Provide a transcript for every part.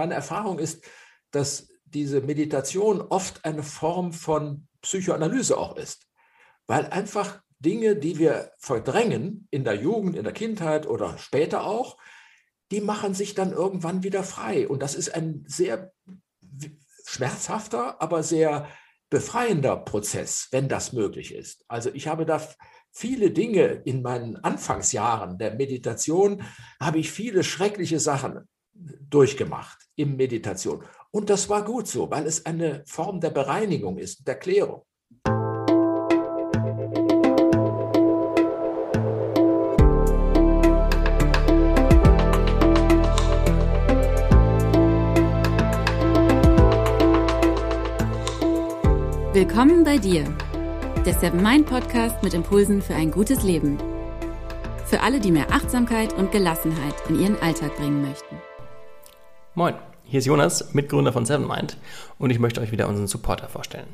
meine Erfahrung ist, dass diese Meditation oft eine Form von Psychoanalyse auch ist, weil einfach Dinge, die wir verdrängen in der Jugend, in der Kindheit oder später auch, die machen sich dann irgendwann wieder frei. Und das ist ein sehr schmerzhafter, aber sehr befreiender Prozess, wenn das möglich ist. Also ich habe da viele Dinge in meinen Anfangsjahren der Meditation, habe ich viele schreckliche Sachen durchgemacht in Meditation. Und das war gut so, weil es eine Form der Bereinigung ist, der Klärung. Willkommen bei dir, der Seven Mind Podcast mit Impulsen für ein gutes Leben. Für alle, die mehr Achtsamkeit und Gelassenheit in ihren Alltag bringen möchten. Moin, hier ist Jonas, Mitgründer von Seven Mind und ich möchte euch wieder unseren Supporter vorstellen.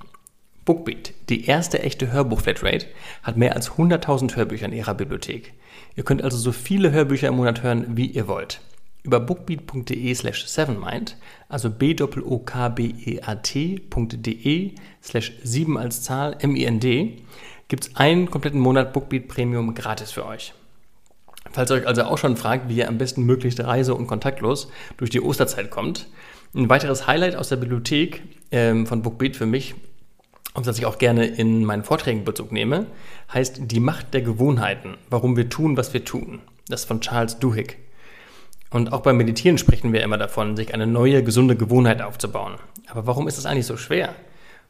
Bookbeat, die erste echte Hörbuch-Flatrate, hat mehr als 100.000 Hörbücher in ihrer Bibliothek. Ihr könnt also so viele Hörbücher im Monat hören, wie ihr wollt. Über bookbeat.de slash sevenmind, also b o k b e a t.de slash 7 als Zahl M-I-N-D, gibt es einen kompletten Monat Bookbeat Premium gratis für euch. Falls ihr euch also auch schon fragt, wie ihr am besten möglichst reise- und kontaktlos durch die Osterzeit kommt, ein weiteres Highlight aus der Bibliothek ähm, von Bookbeat für mich, auf das ich auch gerne in meinen Vorträgen Bezug nehme, heißt Die Macht der Gewohnheiten, warum wir tun, was wir tun. Das ist von Charles Duhigg. Und auch beim Meditieren sprechen wir immer davon, sich eine neue, gesunde Gewohnheit aufzubauen. Aber warum ist das eigentlich so schwer?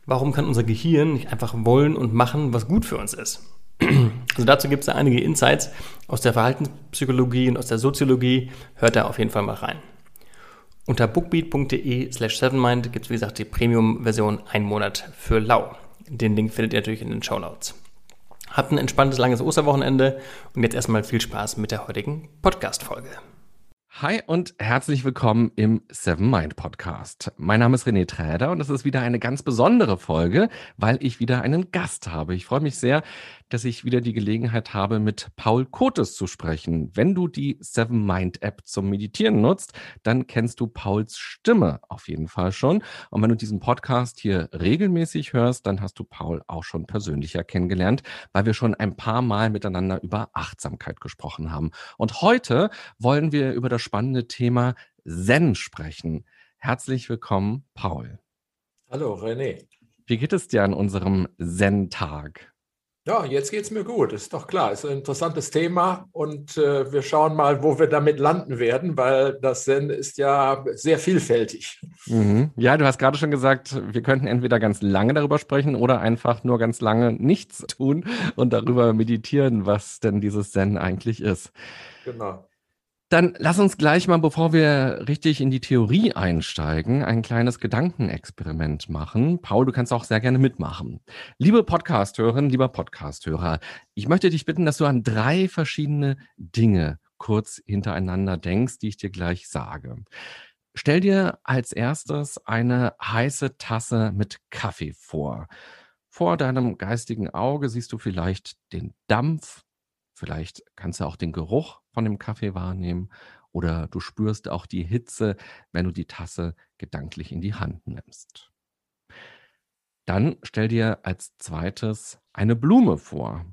Warum kann unser Gehirn nicht einfach wollen und machen, was gut für uns ist? Also dazu gibt es einige Insights aus der Verhaltenspsychologie und aus der Soziologie. Hört da auf jeden Fall mal rein. Unter bookbeat.de slash sevenmind gibt es, wie gesagt, die Premium-Version ein Monat für lau. Den Link findet ihr natürlich in den Show Notes. Habt ein entspanntes, langes Osterwochenende und jetzt erstmal viel Spaß mit der heutigen Podcast-Folge. Hi und herzlich willkommen im Seven Mind Podcast. Mein Name ist René Träder und es ist wieder eine ganz besondere Folge, weil ich wieder einen Gast habe. Ich freue mich sehr, dass ich wieder die Gelegenheit habe, mit Paul Kotes zu sprechen. Wenn du die Seven Mind App zum Meditieren nutzt, dann kennst du Pauls Stimme auf jeden Fall schon. Und wenn du diesen Podcast hier regelmäßig hörst, dann hast du Paul auch schon persönlicher kennengelernt, weil wir schon ein paar Mal miteinander über Achtsamkeit gesprochen haben. Und heute wollen wir über das spannende Thema Zen sprechen. Herzlich willkommen, Paul. Hallo, René. Wie geht es dir an unserem Zen-Tag? Ja, jetzt geht es mir gut, ist doch klar. Ist ein interessantes Thema und äh, wir schauen mal, wo wir damit landen werden, weil das Zen ist ja sehr vielfältig. Mhm. Ja, du hast gerade schon gesagt, wir könnten entweder ganz lange darüber sprechen oder einfach nur ganz lange nichts tun und darüber meditieren, was denn dieses Zen eigentlich ist. Genau. Dann lass uns gleich mal, bevor wir richtig in die Theorie einsteigen, ein kleines Gedankenexperiment machen. Paul, du kannst auch sehr gerne mitmachen. Liebe Podcasthörerin, lieber Podcasthörer, ich möchte dich bitten, dass du an drei verschiedene Dinge kurz hintereinander denkst, die ich dir gleich sage. Stell dir als erstes eine heiße Tasse mit Kaffee vor. Vor deinem geistigen Auge siehst du vielleicht den Dampf, vielleicht kannst du auch den Geruch von dem Kaffee wahrnehmen oder du spürst auch die Hitze, wenn du die Tasse gedanklich in die Hand nimmst. Dann stell dir als zweites eine Blume vor.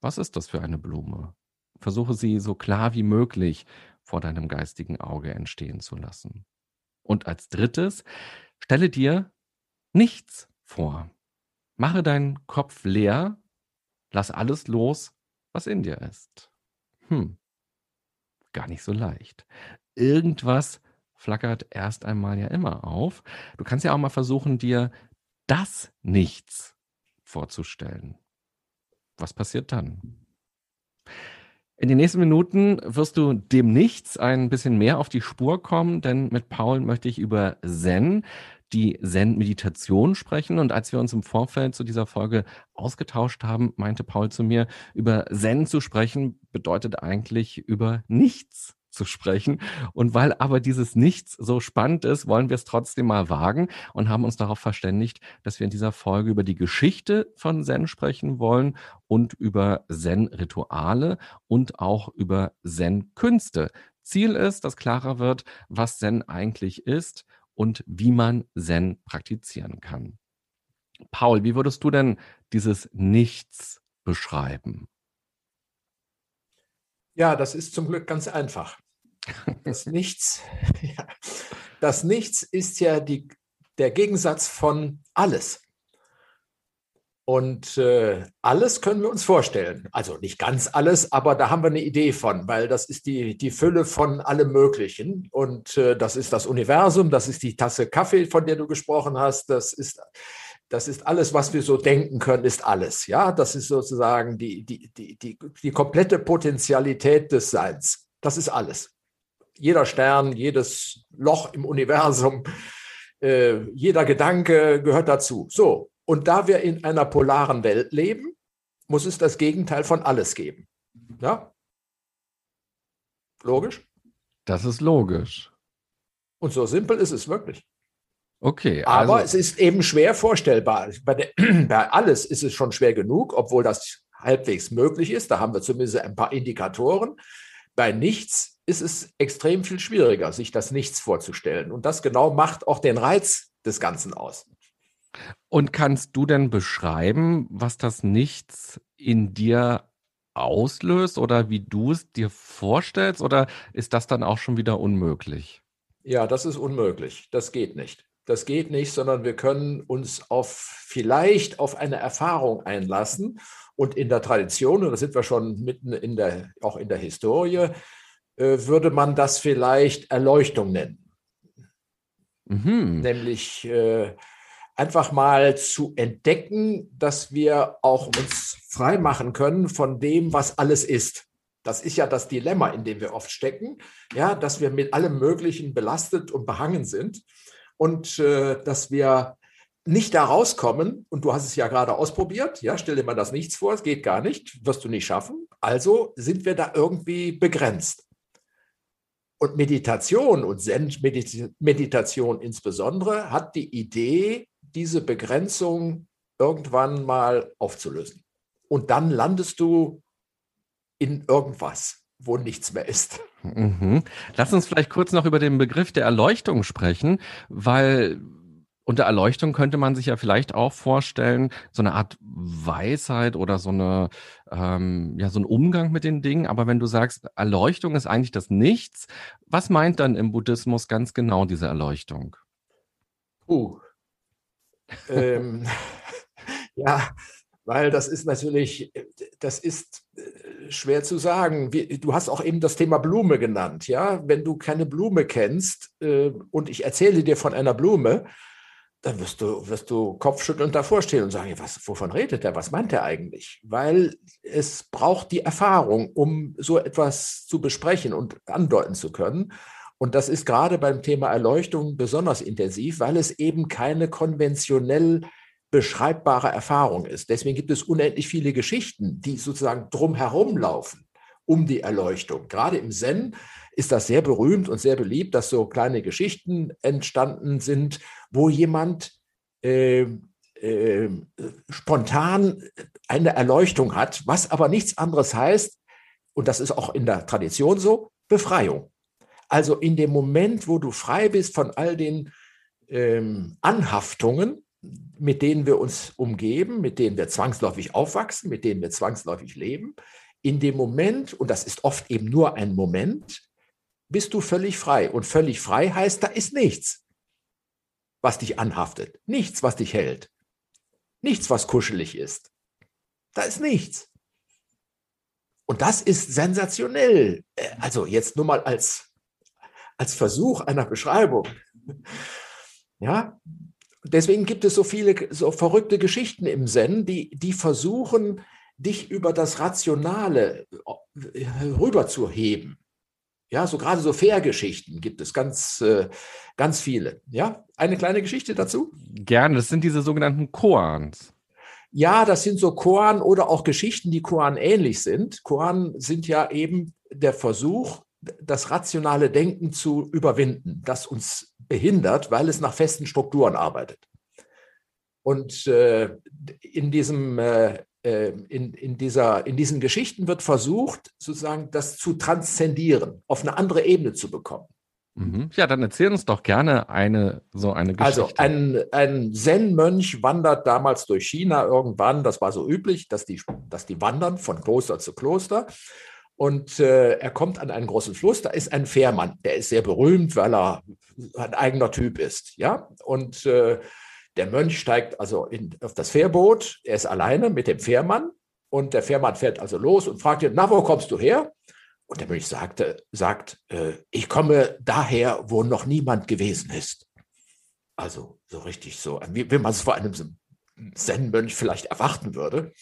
Was ist das für eine Blume? Versuche sie so klar wie möglich vor deinem geistigen Auge entstehen zu lassen. Und als drittes, stelle dir nichts vor. Mache deinen Kopf leer, lass alles los, was in dir ist. Hm, gar nicht so leicht. Irgendwas flackert erst einmal ja immer auf. Du kannst ja auch mal versuchen, dir das Nichts vorzustellen. Was passiert dann? In den nächsten Minuten wirst du dem Nichts ein bisschen mehr auf die Spur kommen, denn mit Paul möchte ich über Zen, die Zen-Meditation sprechen. Und als wir uns im Vorfeld zu dieser Folge ausgetauscht haben, meinte Paul zu mir, über Zen zu sprechen bedeutet eigentlich über nichts zu sprechen. Und weil aber dieses Nichts so spannend ist, wollen wir es trotzdem mal wagen und haben uns darauf verständigt, dass wir in dieser Folge über die Geschichte von Zen sprechen wollen und über Zen-Rituale und auch über Zen-Künste. Ziel ist, dass klarer wird, was Zen eigentlich ist und wie man Zen praktizieren kann. Paul, wie würdest du denn dieses Nichts beschreiben? Ja, das ist zum Glück ganz einfach. Das Nichts, ja, das Nichts ist ja die, der Gegensatz von alles. Und äh, alles können wir uns vorstellen. Also nicht ganz alles, aber da haben wir eine Idee von, weil das ist die, die Fülle von allem Möglichen. Und äh, das ist das Universum, das ist die Tasse Kaffee, von der du gesprochen hast, das ist das ist alles, was wir so denken können, ist alles. Ja, das ist sozusagen die, die, die, die, die komplette Potenzialität des Seins. Das ist alles. Jeder Stern, jedes Loch im Universum, äh, jeder Gedanke gehört dazu. So. Und da wir in einer polaren Welt leben, muss es das Gegenteil von alles geben. Ja? Logisch? Das ist logisch. Und so simpel ist es wirklich. Okay. Also Aber es ist eben schwer vorstellbar. Bei, der, bei alles ist es schon schwer genug, obwohl das halbwegs möglich ist. Da haben wir zumindest ein paar Indikatoren. Bei nichts ist es extrem viel schwieriger, sich das Nichts vorzustellen. Und das genau macht auch den Reiz des Ganzen aus. Und kannst du denn beschreiben, was das Nichts in dir auslöst oder wie du es dir vorstellst? Oder ist das dann auch schon wieder unmöglich? Ja, das ist unmöglich. Das geht nicht das geht nicht, sondern wir können uns auf vielleicht auf eine Erfahrung einlassen. Und in der Tradition, und da sind wir schon mitten in der, auch in der Historie, äh, würde man das vielleicht Erleuchtung nennen. Mhm. Nämlich äh, einfach mal zu entdecken, dass wir auch uns frei machen können von dem, was alles ist. Das ist ja das Dilemma, in dem wir oft stecken, ja, dass wir mit allem Möglichen belastet und behangen sind und äh, dass wir nicht da rauskommen, und du hast es ja gerade ausprobiert, ja, stell dir mal das nichts vor, es geht gar nicht, wirst du nicht schaffen. Also sind wir da irgendwie begrenzt. Und Meditation und Zen-Meditation insbesondere hat die Idee, diese Begrenzung irgendwann mal aufzulösen. Und dann landest du in irgendwas, wo nichts mehr ist. Mhm. Lass uns vielleicht kurz noch über den Begriff der Erleuchtung sprechen, weil unter Erleuchtung könnte man sich ja vielleicht auch vorstellen, so eine Art Weisheit oder so eine, ähm, ja, so ein Umgang mit den Dingen. Aber wenn du sagst, Erleuchtung ist eigentlich das Nichts, was meint dann im Buddhismus ganz genau diese Erleuchtung? Uh. Ähm, ja, weil das ist natürlich, das ist äh, schwer zu sagen. Du hast auch eben das Thema Blume genannt. Ja, wenn du keine Blume kennst äh, und ich erzähle dir von einer Blume, dann wirst du, wirst du kopfschüttelnd davor stehen und sagen, was, wovon redet er? Was meint er eigentlich? Weil es braucht die Erfahrung, um so etwas zu besprechen und andeuten zu können. Und das ist gerade beim Thema Erleuchtung besonders intensiv, weil es eben keine konventionell beschreibbare Erfahrung ist. Deswegen gibt es unendlich viele Geschichten, die sozusagen drumherum laufen um die Erleuchtung. Gerade im Zen ist das sehr berühmt und sehr beliebt, dass so kleine Geschichten entstanden sind, wo jemand äh, äh, spontan eine Erleuchtung hat, was aber nichts anderes heißt, und das ist auch in der Tradition so, Befreiung. Also in dem Moment, wo du frei bist von all den ähm, Anhaftungen, mit denen wir uns umgeben, mit denen wir zwangsläufig aufwachsen, mit denen wir zwangsläufig leben, in dem Moment, und das ist oft eben nur ein Moment, bist du völlig frei. Und völlig frei heißt, da ist nichts, was dich anhaftet, nichts, was dich hält, nichts, was kuschelig ist. Da ist nichts. Und das ist sensationell. Äh, also jetzt nur mal als, als Versuch einer Beschreibung. Ja, deswegen gibt es so viele so verrückte Geschichten im Zen, die, die versuchen, dich über das Rationale rüberzuheben. Ja, so gerade so Fair-Geschichten gibt es ganz, äh, ganz viele. Ja, eine kleine Geschichte dazu? Gerne, das sind diese sogenannten Koans. Ja, das sind so Koan oder auch Geschichten, die Koan ähnlich sind. Koan sind ja eben der Versuch, das rationale Denken zu überwinden, das uns behindert, weil es nach festen Strukturen arbeitet. Und äh, in diesem äh, äh, in, in, dieser, in diesen Geschichten wird versucht, sozusagen das zu transzendieren, auf eine andere Ebene zu bekommen. Mhm. Ja, dann erzähl uns doch gerne eine so eine also, Geschichte. Also ein, ein Zen-Mönch wandert damals durch China irgendwann, das war so üblich, dass die, dass die wandern von Kloster zu Kloster. Und äh, er kommt an einen großen Fluss, da ist ein Fährmann, der ist sehr berühmt, weil er ein eigener Typ ist. Ja? Und äh, der Mönch steigt also in, auf das Fährboot, er ist alleine mit dem Fährmann und der Fährmann fährt also los und fragt ihn, na, wo kommst du her? Und der Mönch sagte, sagt, äh, ich komme daher, wo noch niemand gewesen ist. Also so richtig so, wie, wie man es vor einem Zen-Mönch vielleicht erwarten würde.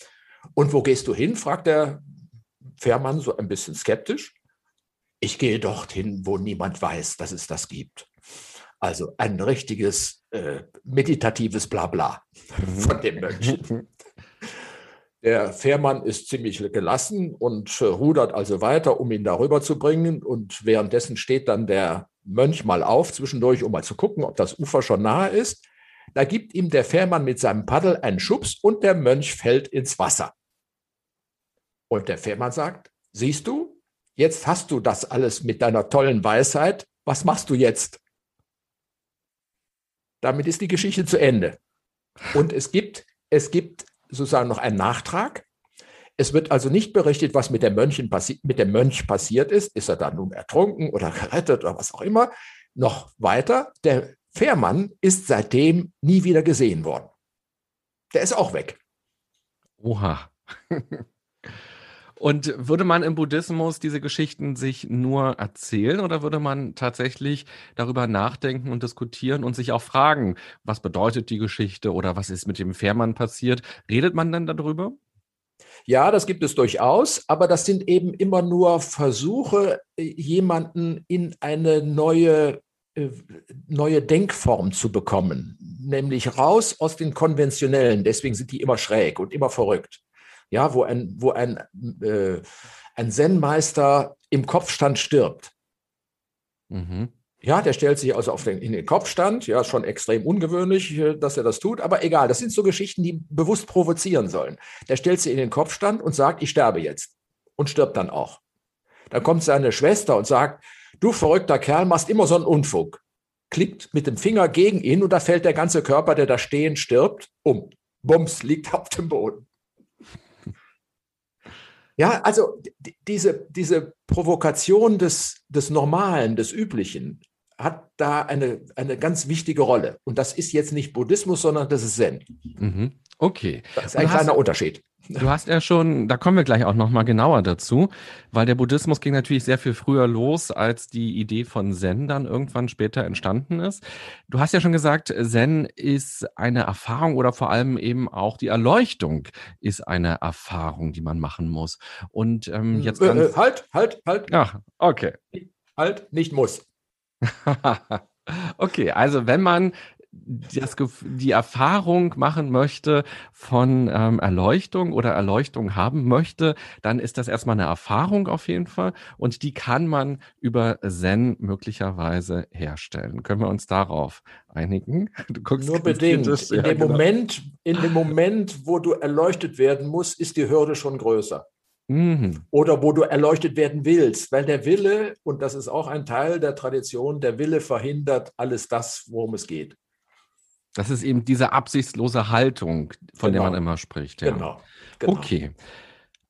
Und wo gehst du hin? fragt der Fährmann so ein bisschen skeptisch. Ich gehe dorthin, wo niemand weiß, dass es das gibt. Also ein richtiges äh, meditatives Blabla mhm. von dem Mönchen. Der Fährmann ist ziemlich gelassen und äh, rudert also weiter, um ihn darüber zu bringen. Und währenddessen steht dann der Mönch mal auf zwischendurch, um mal zu gucken, ob das Ufer schon nahe ist. Da gibt ihm der Fährmann mit seinem Paddel einen Schubs und der Mönch fällt ins Wasser. Und der Fährmann sagt, siehst du, jetzt hast du das alles mit deiner tollen Weisheit. Was machst du jetzt? Damit ist die Geschichte zu Ende. Und es gibt, es gibt sozusagen noch einen Nachtrag. Es wird also nicht berichtet, was mit, der Mönchen mit dem Mönch passiert ist. Ist er dann nun ertrunken oder gerettet oder was auch immer? Noch weiter, der Fährmann ist seitdem nie wieder gesehen worden. Der ist auch weg. Oha. Und würde man im Buddhismus diese Geschichten sich nur erzählen oder würde man tatsächlich darüber nachdenken und diskutieren und sich auch fragen, was bedeutet die Geschichte oder was ist mit dem Fährmann passiert? Redet man dann darüber? Ja, das gibt es durchaus, aber das sind eben immer nur Versuche, jemanden in eine neue, äh, neue Denkform zu bekommen, nämlich raus aus den konventionellen. Deswegen sind die immer schräg und immer verrückt ja, wo ein, wo ein, äh, ein Zen-Meister im Kopfstand stirbt. Mhm. Ja, der stellt sich also auf den, in den Kopfstand, ja, schon extrem ungewöhnlich, äh, dass er das tut, aber egal, das sind so Geschichten, die bewusst provozieren sollen. Der stellt sich in den Kopfstand und sagt, ich sterbe jetzt und stirbt dann auch. Dann kommt seine Schwester und sagt, du verrückter Kerl, machst immer so einen Unfug. Klickt mit dem Finger gegen ihn und da fällt der ganze Körper, der da stehen stirbt, um. Bums, liegt auf dem Boden. Ja, also diese, diese Provokation des, des Normalen, des Üblichen, hat da eine, eine ganz wichtige Rolle. Und das ist jetzt nicht Buddhismus, sondern das ist Zen. Mhm. Okay. Das ist ein Und kleiner hast, Unterschied. Du hast ja schon, da kommen wir gleich auch nochmal genauer dazu, weil der Buddhismus ging natürlich sehr viel früher los, als die Idee von Zen dann irgendwann später entstanden ist. Du hast ja schon gesagt, Zen ist eine Erfahrung oder vor allem eben auch die Erleuchtung ist eine Erfahrung, die man machen muss. Und ähm, hm, jetzt äh, äh, halt, halt, halt. Ach, okay. Halt, nicht muss. okay, also wenn man das, die Erfahrung machen möchte von ähm, Erleuchtung oder Erleuchtung haben möchte, dann ist das erstmal eine Erfahrung auf jeden Fall und die kann man über Zen möglicherweise herstellen. Können wir uns darauf einigen? Du guckst Nur bedingt. In, ja, dem genau. Moment, in dem Moment, wo du erleuchtet werden musst, ist die Hürde schon größer. Mhm. Oder wo du erleuchtet werden willst, weil der Wille, und das ist auch ein Teil der Tradition, der Wille verhindert alles das, worum es geht. Das ist eben diese absichtslose Haltung, von genau. der man immer spricht. Ja. Genau. genau. Okay.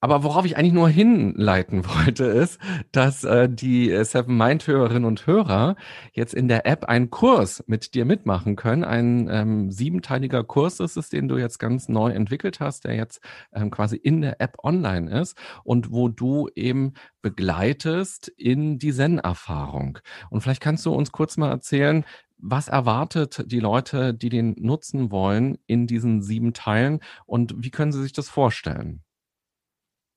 Aber worauf ich eigentlich nur hinleiten wollte, ist, dass äh, die äh, Seven Mind Hörerinnen und Hörer jetzt in der App einen Kurs mit dir mitmachen können. Ein ähm, siebenteiliger Kurs ist es, den du jetzt ganz neu entwickelt hast, der jetzt ähm, quasi in der App online ist und wo du eben begleitest in die Zen-Erfahrung. Und vielleicht kannst du uns kurz mal erzählen, was erwartet die Leute, die den nutzen wollen, in diesen sieben Teilen und wie können sie sich das vorstellen?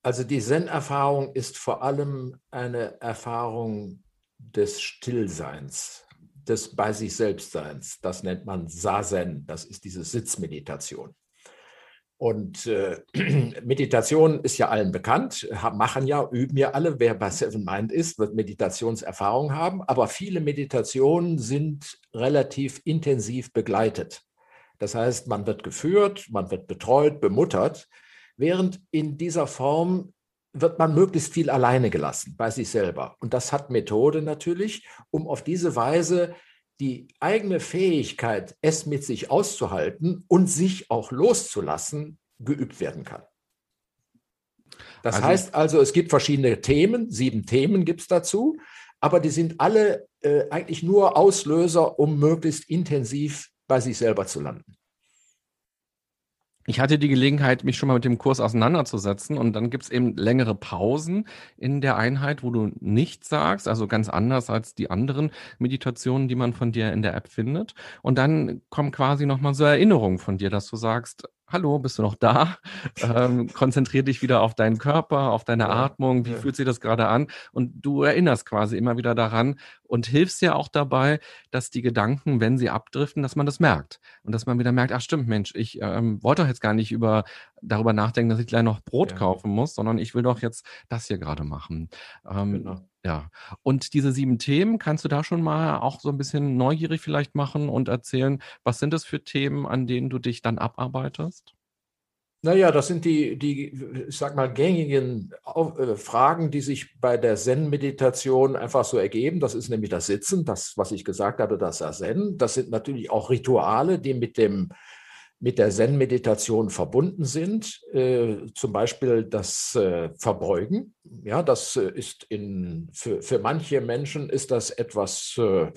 Also die Zen-Erfahrung ist vor allem eine Erfahrung des Stillseins, des bei sich Selbstseins. Das nennt man Sazen, das ist diese Sitzmeditation. Und äh, Meditation ist ja allen bekannt, machen ja, üben ja alle. Wer bei Seven Mind ist, wird Meditationserfahrung haben. Aber viele Meditationen sind relativ intensiv begleitet. Das heißt, man wird geführt, man wird betreut, bemuttert. während in dieser Form wird man möglichst viel alleine gelassen bei sich selber. Und das hat Methode natürlich, um auf diese Weise die eigene Fähigkeit, es mit sich auszuhalten und sich auch loszulassen, geübt werden kann. Das also, heißt also, es gibt verschiedene Themen, sieben Themen gibt es dazu, aber die sind alle äh, eigentlich nur Auslöser, um möglichst intensiv bei sich selber zu landen. Ich hatte die Gelegenheit, mich schon mal mit dem Kurs auseinanderzusetzen und dann gibt es eben längere Pausen in der Einheit, wo du nichts sagst, also ganz anders als die anderen Meditationen, die man von dir in der App findet. Und dann kommen quasi nochmal so Erinnerungen von dir, dass du sagst, hallo, bist du noch da? Ähm, konzentrier dich wieder auf deinen Körper, auf deine ja, Atmung. Wie ja. fühlt sich das gerade an? Und du erinnerst quasi immer wieder daran und hilfst ja auch dabei, dass die Gedanken, wenn sie abdriften, dass man das merkt. Und dass man wieder merkt, ach stimmt, Mensch, ich ähm, wollte doch jetzt gar nicht über, darüber nachdenken, dass ich gleich noch Brot ja. kaufen muss, sondern ich will doch jetzt das hier gerade machen. Ähm, genau. Ja, und diese sieben Themen, kannst du da schon mal auch so ein bisschen neugierig vielleicht machen und erzählen, was sind das für Themen, an denen du dich dann abarbeitest? Naja, das sind die, die, ich sag mal, gängigen äh, Fragen, die sich bei der Zen-Meditation einfach so ergeben. Das ist nämlich das Sitzen, das, was ich gesagt hatte, das Zen. Das sind natürlich auch Rituale, die mit dem mit der Zen-Meditation verbunden sind, äh, zum Beispiel das äh, Verbeugen. Ja, das äh, ist in, für, für manche Menschen ist das etwas äh,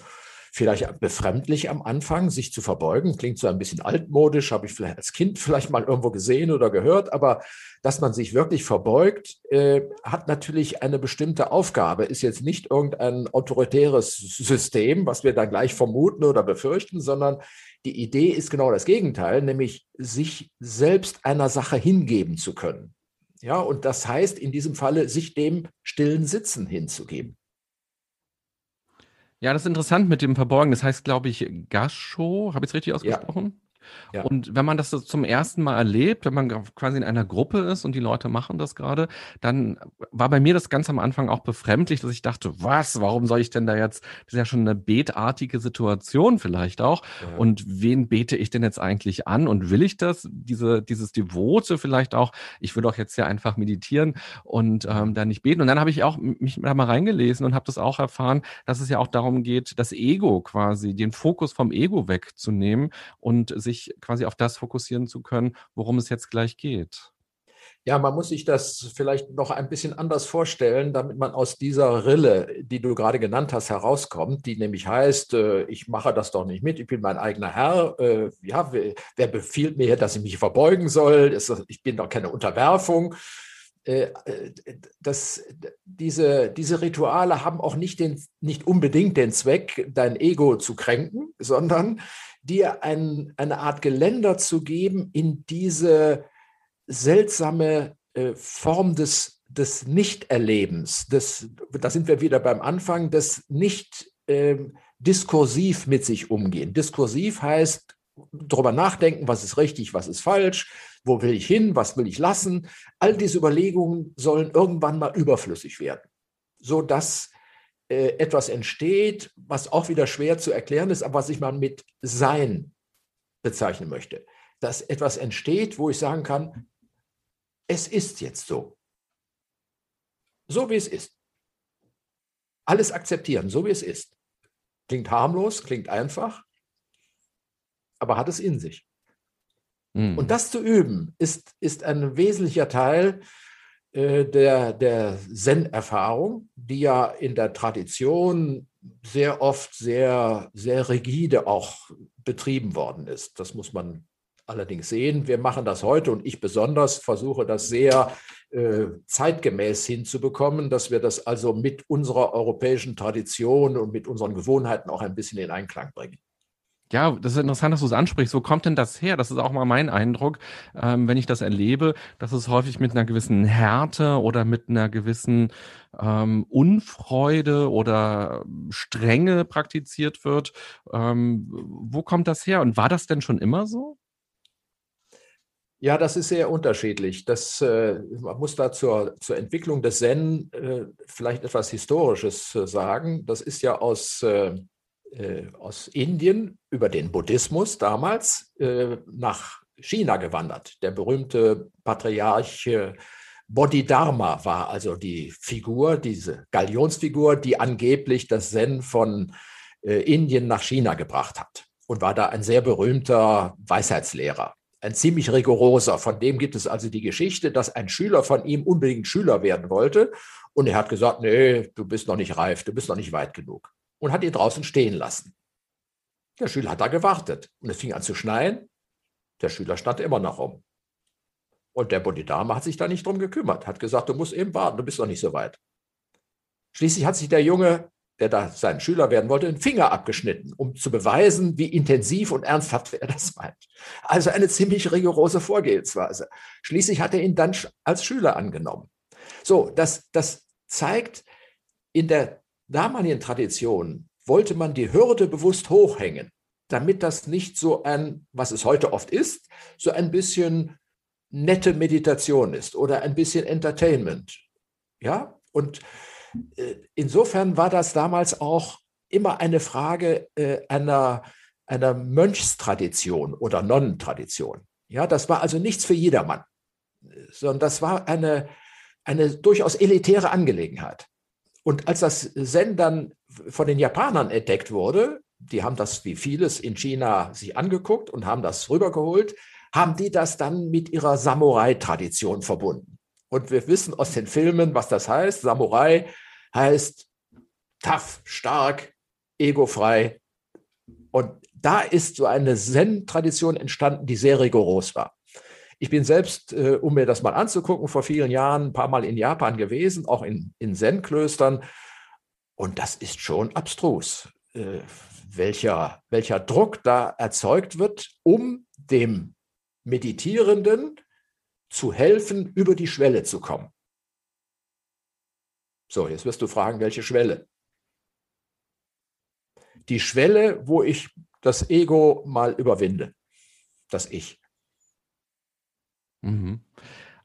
vielleicht befremdlich am Anfang, sich zu verbeugen. Klingt so ein bisschen altmodisch, habe ich vielleicht als Kind vielleicht mal irgendwo gesehen oder gehört, aber dass man sich wirklich verbeugt, äh, hat natürlich eine bestimmte Aufgabe, ist jetzt nicht irgendein autoritäres System, was wir dann gleich vermuten oder befürchten, sondern die Idee ist genau das Gegenteil, nämlich sich selbst einer Sache hingeben zu können. Ja, und das heißt in diesem Falle, sich dem stillen Sitzen hinzugeben. Ja, das ist interessant mit dem Verborgen. Das heißt, glaube ich, Gascho. Habe ich es richtig ausgesprochen? Ja. Und wenn man das zum ersten Mal erlebt, wenn man quasi in einer Gruppe ist und die Leute machen das gerade, dann war bei mir das ganz am Anfang auch befremdlich, dass ich dachte, was, warum soll ich denn da jetzt, das ist ja schon eine betartige Situation vielleicht auch. Ja. Und wen bete ich denn jetzt eigentlich an? Und will ich das, diese, dieses Devote vielleicht auch, ich will doch jetzt ja einfach meditieren und ähm, da nicht beten. Und dann habe ich auch mich da mal reingelesen und habe das auch erfahren, dass es ja auch darum geht, das Ego quasi, den Fokus vom Ego wegzunehmen und sich sich quasi auf das fokussieren zu können, worum es jetzt gleich geht. Ja, man muss sich das vielleicht noch ein bisschen anders vorstellen, damit man aus dieser Rille, die du gerade genannt hast, herauskommt, die nämlich heißt, äh, ich mache das doch nicht mit, ich bin mein eigener Herr. Äh, ja, wer befiehlt mir, dass ich mich verbeugen soll? Ich bin doch keine Unterwerfung. Äh, das, diese, diese Rituale haben auch nicht, den, nicht unbedingt den Zweck, dein Ego zu kränken, sondern dir ein, eine Art Geländer zu geben in diese seltsame äh, Form des, des Nichterlebens. Des, da sind wir wieder beim Anfang, des nicht äh, diskursiv mit sich umgehen. Diskursiv heißt darüber nachdenken, was ist richtig, was ist falsch, wo will ich hin, was will ich lassen. All diese Überlegungen sollen irgendwann mal überflüssig werden, sodass etwas entsteht, was auch wieder schwer zu erklären ist, aber was ich mal mit Sein bezeichnen möchte. Dass etwas entsteht, wo ich sagen kann, es ist jetzt so. So wie es ist. Alles akzeptieren, so wie es ist. Klingt harmlos, klingt einfach, aber hat es in sich. Mhm. Und das zu üben, ist, ist ein wesentlicher Teil äh, der, der Zen-Erfahrung, die ja in der Tradition sehr oft sehr, sehr rigide auch betrieben worden ist. Das muss man allerdings sehen. Wir machen das heute und ich besonders versuche das sehr äh, zeitgemäß hinzubekommen, dass wir das also mit unserer europäischen Tradition und mit unseren Gewohnheiten auch ein bisschen in Einklang bringen. Ja, das ist interessant, dass du es ansprichst. Wo kommt denn das her? Das ist auch mal mein Eindruck, ähm, wenn ich das erlebe, dass es häufig mit einer gewissen Härte oder mit einer gewissen ähm, Unfreude oder Strenge praktiziert wird. Ähm, wo kommt das her? Und war das denn schon immer so? Ja, das ist sehr unterschiedlich. Das, äh, man muss da zur, zur Entwicklung des Zen äh, vielleicht etwas Historisches äh, sagen. Das ist ja aus äh, aus Indien über den Buddhismus damals äh, nach China gewandert. Der berühmte Patriarch Bodhidharma war also die Figur, diese Galionsfigur, die angeblich das Zen von äh, Indien nach China gebracht hat und war da ein sehr berühmter Weisheitslehrer, ein ziemlich rigoroser. Von dem gibt es also die Geschichte, dass ein Schüler von ihm unbedingt Schüler werden wollte und er hat gesagt, nee, du bist noch nicht reif, du bist noch nicht weit genug und hat ihn draußen stehen lassen. Der Schüler hat da gewartet und es fing an zu schneien. Der Schüler stand immer noch rum. Und der Bodhidharma hat sich da nicht drum gekümmert, hat gesagt, du musst eben warten, du bist noch nicht so weit. Schließlich hat sich der Junge, der da sein Schüler werden wollte, den Finger abgeschnitten, um zu beweisen, wie intensiv und ernsthaft er das meint. Also eine ziemlich rigorose Vorgehensweise. Schließlich hat er ihn dann als Schüler angenommen. So, das, das zeigt, in der damaligen Tradition wollte man die Hürde bewusst hochhängen, damit das nicht so ein, was es heute oft ist, so ein bisschen nette Meditation ist oder ein bisschen Entertainment. Ja, und äh, insofern war das damals auch immer eine Frage äh, einer, einer Mönchstradition oder Nonnentradition. Ja, das war also nichts für jedermann, sondern das war eine, eine durchaus elitäre Angelegenheit. Und als das Zen dann von den Japanern entdeckt wurde, die haben das wie vieles in China sich angeguckt und haben das rübergeholt, haben die das dann mit ihrer Samurai-Tradition verbunden. Und wir wissen aus den Filmen, was das heißt. Samurai heißt tough, stark, egofrei. Und da ist so eine Zen-Tradition entstanden, die sehr rigoros war. Ich bin selbst, äh, um mir das mal anzugucken, vor vielen Jahren ein paar Mal in Japan gewesen, auch in, in Zen-Klöstern. Und das ist schon abstrus, äh, welcher, welcher Druck da erzeugt wird, um dem Meditierenden zu helfen, über die Schwelle zu kommen. So, jetzt wirst du fragen, welche Schwelle? Die Schwelle, wo ich das Ego mal überwinde, das Ich. Mhm.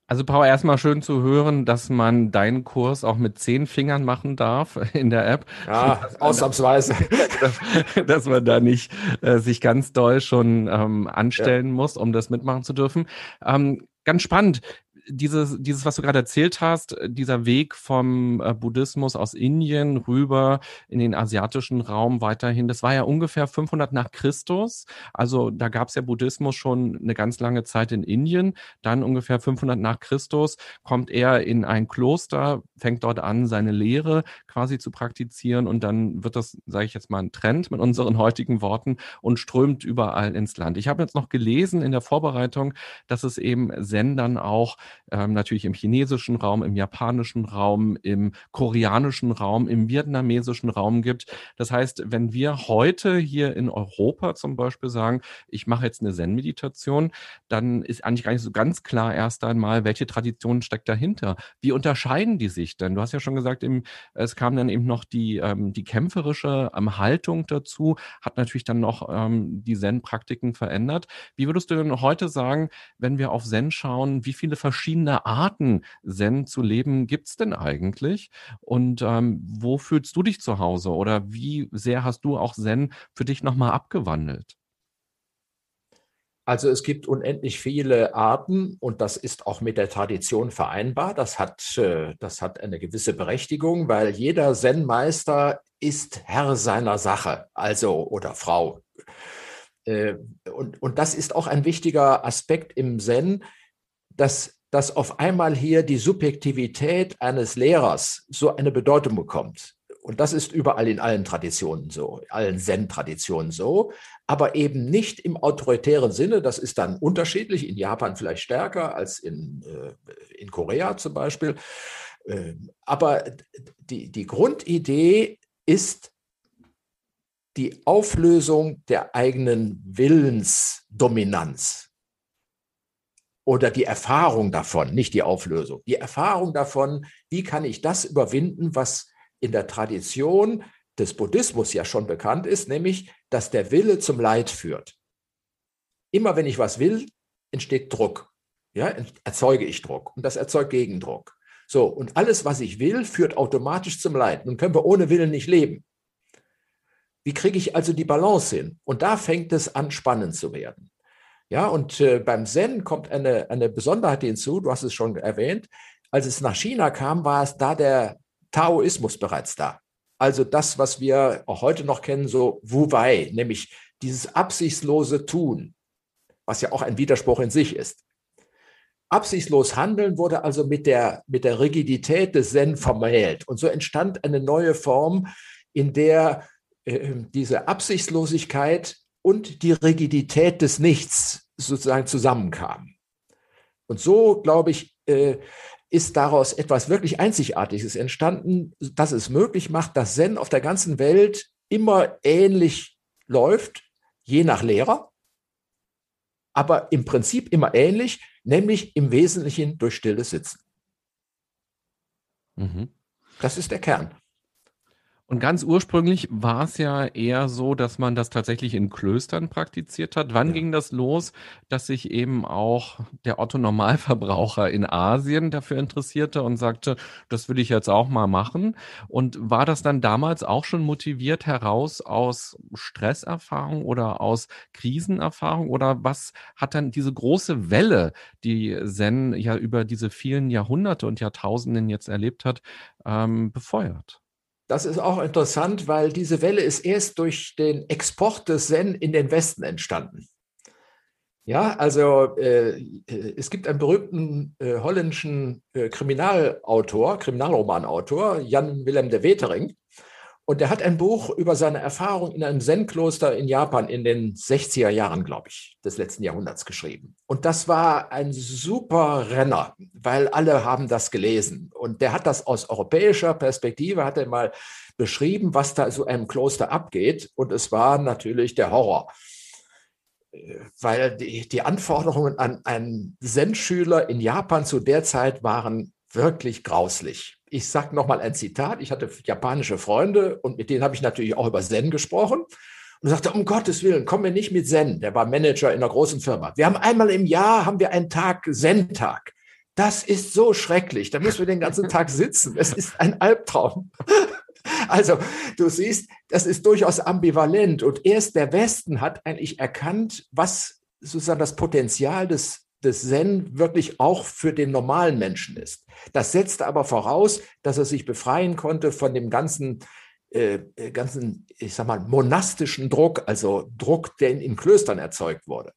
Also Paul, erstmal schön zu hören, dass man deinen Kurs auch mit zehn Fingern machen darf in der App. Ja, ausnahmsweise. dass, dass man da nicht äh, sich ganz doll schon ähm, anstellen ja. muss, um das mitmachen zu dürfen. Ähm, ganz spannend dieses, dieses, was du gerade erzählt hast, äh, dieser Weg vom äh, Buddhismus aus Indien rüber in den asiatischen Raum weiterhin, das war ja ungefähr 500 nach Christus. Also da gab es ja Buddhismus schon eine ganz lange Zeit in Indien. Dann ungefähr 500 nach Christus kommt er in ein Kloster, fängt dort an, seine Lehre quasi zu praktizieren und dann wird das, sage ich jetzt mal, ein Trend mit unseren heutigen Worten und strömt überall ins Land. Ich habe jetzt noch gelesen in der Vorbereitung, dass es eben Zen dann auch ähm, natürlich im chinesischen Raum, im japanischen Raum, im koreanischen Raum, im vietnamesischen Raum gibt. Das heißt, wenn wir heute hier in Europa zum Beispiel sagen, ich mache jetzt eine Zen-Meditation, dann ist eigentlich gar nicht so ganz klar erst einmal, welche Tradition steckt dahinter. Wie unterscheiden die sich denn? Du hast ja schon gesagt, im, es kam dann eben noch die, ähm, die kämpferische ähm, Haltung dazu, hat natürlich dann noch ähm, die Zen-Praktiken verändert. Wie würdest du denn heute sagen, wenn wir auf Zen schauen, wie viele verschiedene verschiedene Arten Zen zu leben gibt es denn eigentlich? Und ähm, wo fühlst du dich zu Hause? Oder wie sehr hast du auch Zen für dich nochmal abgewandelt? Also es gibt unendlich viele Arten und das ist auch mit der Tradition vereinbar. Das hat, äh, das hat eine gewisse Berechtigung, weil jeder Zen-Meister ist Herr seiner Sache, also oder Frau. Äh, und, und das ist auch ein wichtiger Aspekt im Zen, dass dass auf einmal hier die Subjektivität eines Lehrers so eine Bedeutung bekommt. Und das ist überall in allen Traditionen so, allen Zen-Traditionen so, aber eben nicht im autoritären Sinne. Das ist dann unterschiedlich, in Japan vielleicht stärker als in, äh, in Korea zum Beispiel. Ähm, aber die, die Grundidee ist die Auflösung der eigenen Willensdominanz oder die Erfahrung davon, nicht die Auflösung, die Erfahrung davon, wie kann ich das überwinden, was in der Tradition des Buddhismus ja schon bekannt ist, nämlich, dass der Wille zum Leid führt. Immer wenn ich was will, entsteht Druck. Ja, erzeuge ich Druck und das erzeugt Gegendruck. So, und alles, was ich will, führt automatisch zum Leid. Nun können wir ohne Willen nicht leben. Wie kriege ich also die Balance hin? Und da fängt es an, spannend zu werden. Ja, und äh, beim Zen kommt eine, eine Besonderheit hinzu, du hast es schon erwähnt. Als es nach China kam, war es da der Taoismus bereits da. Also das, was wir auch heute noch kennen, so Wu Wei, nämlich dieses absichtslose Tun, was ja auch ein Widerspruch in sich ist. Absichtslos handeln wurde also mit der, mit der Rigidität des Zen vermählt. Und so entstand eine neue Form, in der äh, diese Absichtslosigkeit und die Rigidität des Nichts sozusagen zusammenkamen. Und so, glaube ich, äh, ist daraus etwas wirklich Einzigartiges entstanden, dass es möglich macht, dass Zen auf der ganzen Welt immer ähnlich läuft, je nach Lehrer, aber im Prinzip immer ähnlich, nämlich im Wesentlichen durch stilles Sitzen. Mhm. Das ist der Kern. Und ganz ursprünglich war es ja eher so, dass man das tatsächlich in Klöstern praktiziert hat. Wann ja. ging das los, dass sich eben auch der Otto Normalverbraucher in Asien dafür interessierte und sagte, das will ich jetzt auch mal machen? Und war das dann damals auch schon motiviert heraus aus Stresserfahrung oder aus Krisenerfahrung? Oder was hat dann diese große Welle, die Zen ja über diese vielen Jahrhunderte und Jahrtausenden jetzt erlebt hat, ähm, befeuert? Das ist auch interessant, weil diese Welle ist erst durch den Export des Zen in den Westen entstanden. Ja, also äh, es gibt einen berühmten äh, holländischen äh, Kriminalautor, Kriminalromanautor, Jan Willem de Wetering, und er hat ein Buch über seine Erfahrung in einem Zen-Kloster in Japan in den 60er Jahren, glaube ich, des letzten Jahrhunderts geschrieben. Und das war ein super Renner, weil alle haben das gelesen. Und der hat das aus europäischer Perspektive, hat er mal beschrieben, was da so einem Kloster abgeht. Und es war natürlich der Horror weil die, die, Anforderungen an einen Zen-Schüler in Japan zu der Zeit waren wirklich grauslich ich sage nochmal ein Zitat. Ich hatte japanische Freunde und mit denen habe ich natürlich auch über Zen gesprochen. Und sagte, um Gottes Willen, kommen wir nicht mit Zen. Der war Manager in einer großen Firma. Wir haben einmal im Jahr, haben wir einen Tag Zen-Tag. Das ist so schrecklich. Da müssen wir den ganzen Tag sitzen. Es ist ein Albtraum. Also, du siehst, das ist durchaus ambivalent. Und erst der Westen hat eigentlich erkannt, was sozusagen das Potenzial des des Zen wirklich auch für den normalen Menschen ist. Das setzte aber voraus, dass er sich befreien konnte von dem ganzen, äh, äh, ganzen, ich sag mal, monastischen Druck, also Druck, der in, in Klöstern erzeugt wurde.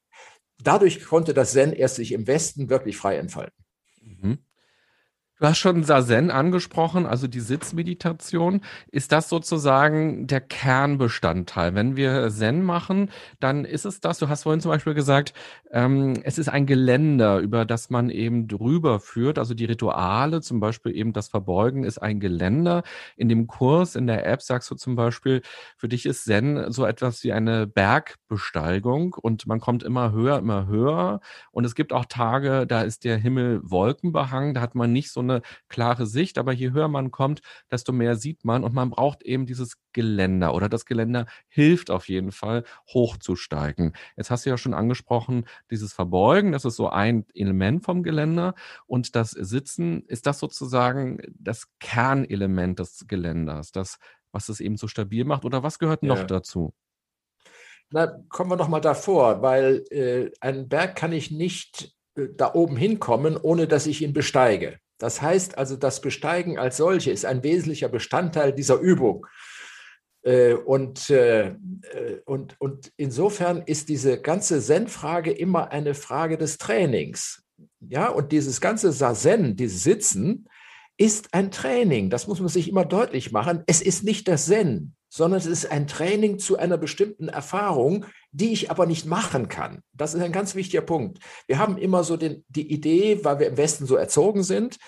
Dadurch konnte das Zen erst sich im Westen wirklich frei entfalten. Du hast schon Sazen angesprochen, also die Sitzmeditation. Ist das sozusagen der Kernbestandteil? Wenn wir Zen machen, dann ist es das. Du hast vorhin zum Beispiel gesagt, ähm, es ist ein Geländer, über das man eben drüber führt. Also die Rituale, zum Beispiel eben das Verbeugen, ist ein Geländer. In dem Kurs, in der App sagst du zum Beispiel, für dich ist Zen so etwas wie eine Bergbesteigung und man kommt immer höher, immer höher. Und es gibt auch Tage, da ist der Himmel wolkenbehangen, da hat man nicht so eine eine klare Sicht, aber je höher man kommt, desto mehr sieht man und man braucht eben dieses Geländer oder das Geländer hilft auf jeden Fall, hochzusteigen. Jetzt hast du ja schon angesprochen, dieses Verbeugen, das ist so ein Element vom Geländer und das Sitzen, ist das sozusagen das Kernelement des Geländers, das, was es eben so stabil macht oder was gehört noch ja. dazu? Na, kommen wir doch mal davor, weil äh, einen Berg kann ich nicht äh, da oben hinkommen, ohne dass ich ihn besteige. Das heißt also, das Besteigen als solche ist ein wesentlicher Bestandteil dieser Übung. Äh, und, äh, äh, und, und insofern ist diese ganze Zen-Frage immer eine Frage des Trainings. Ja, und dieses ganze Sazen, dieses Sitzen, ist ein Training. Das muss man sich immer deutlich machen. Es ist nicht das Zen, sondern es ist ein Training zu einer bestimmten Erfahrung, die ich aber nicht machen kann. Das ist ein ganz wichtiger Punkt. Wir haben immer so den, die Idee, weil wir im Westen so erzogen sind,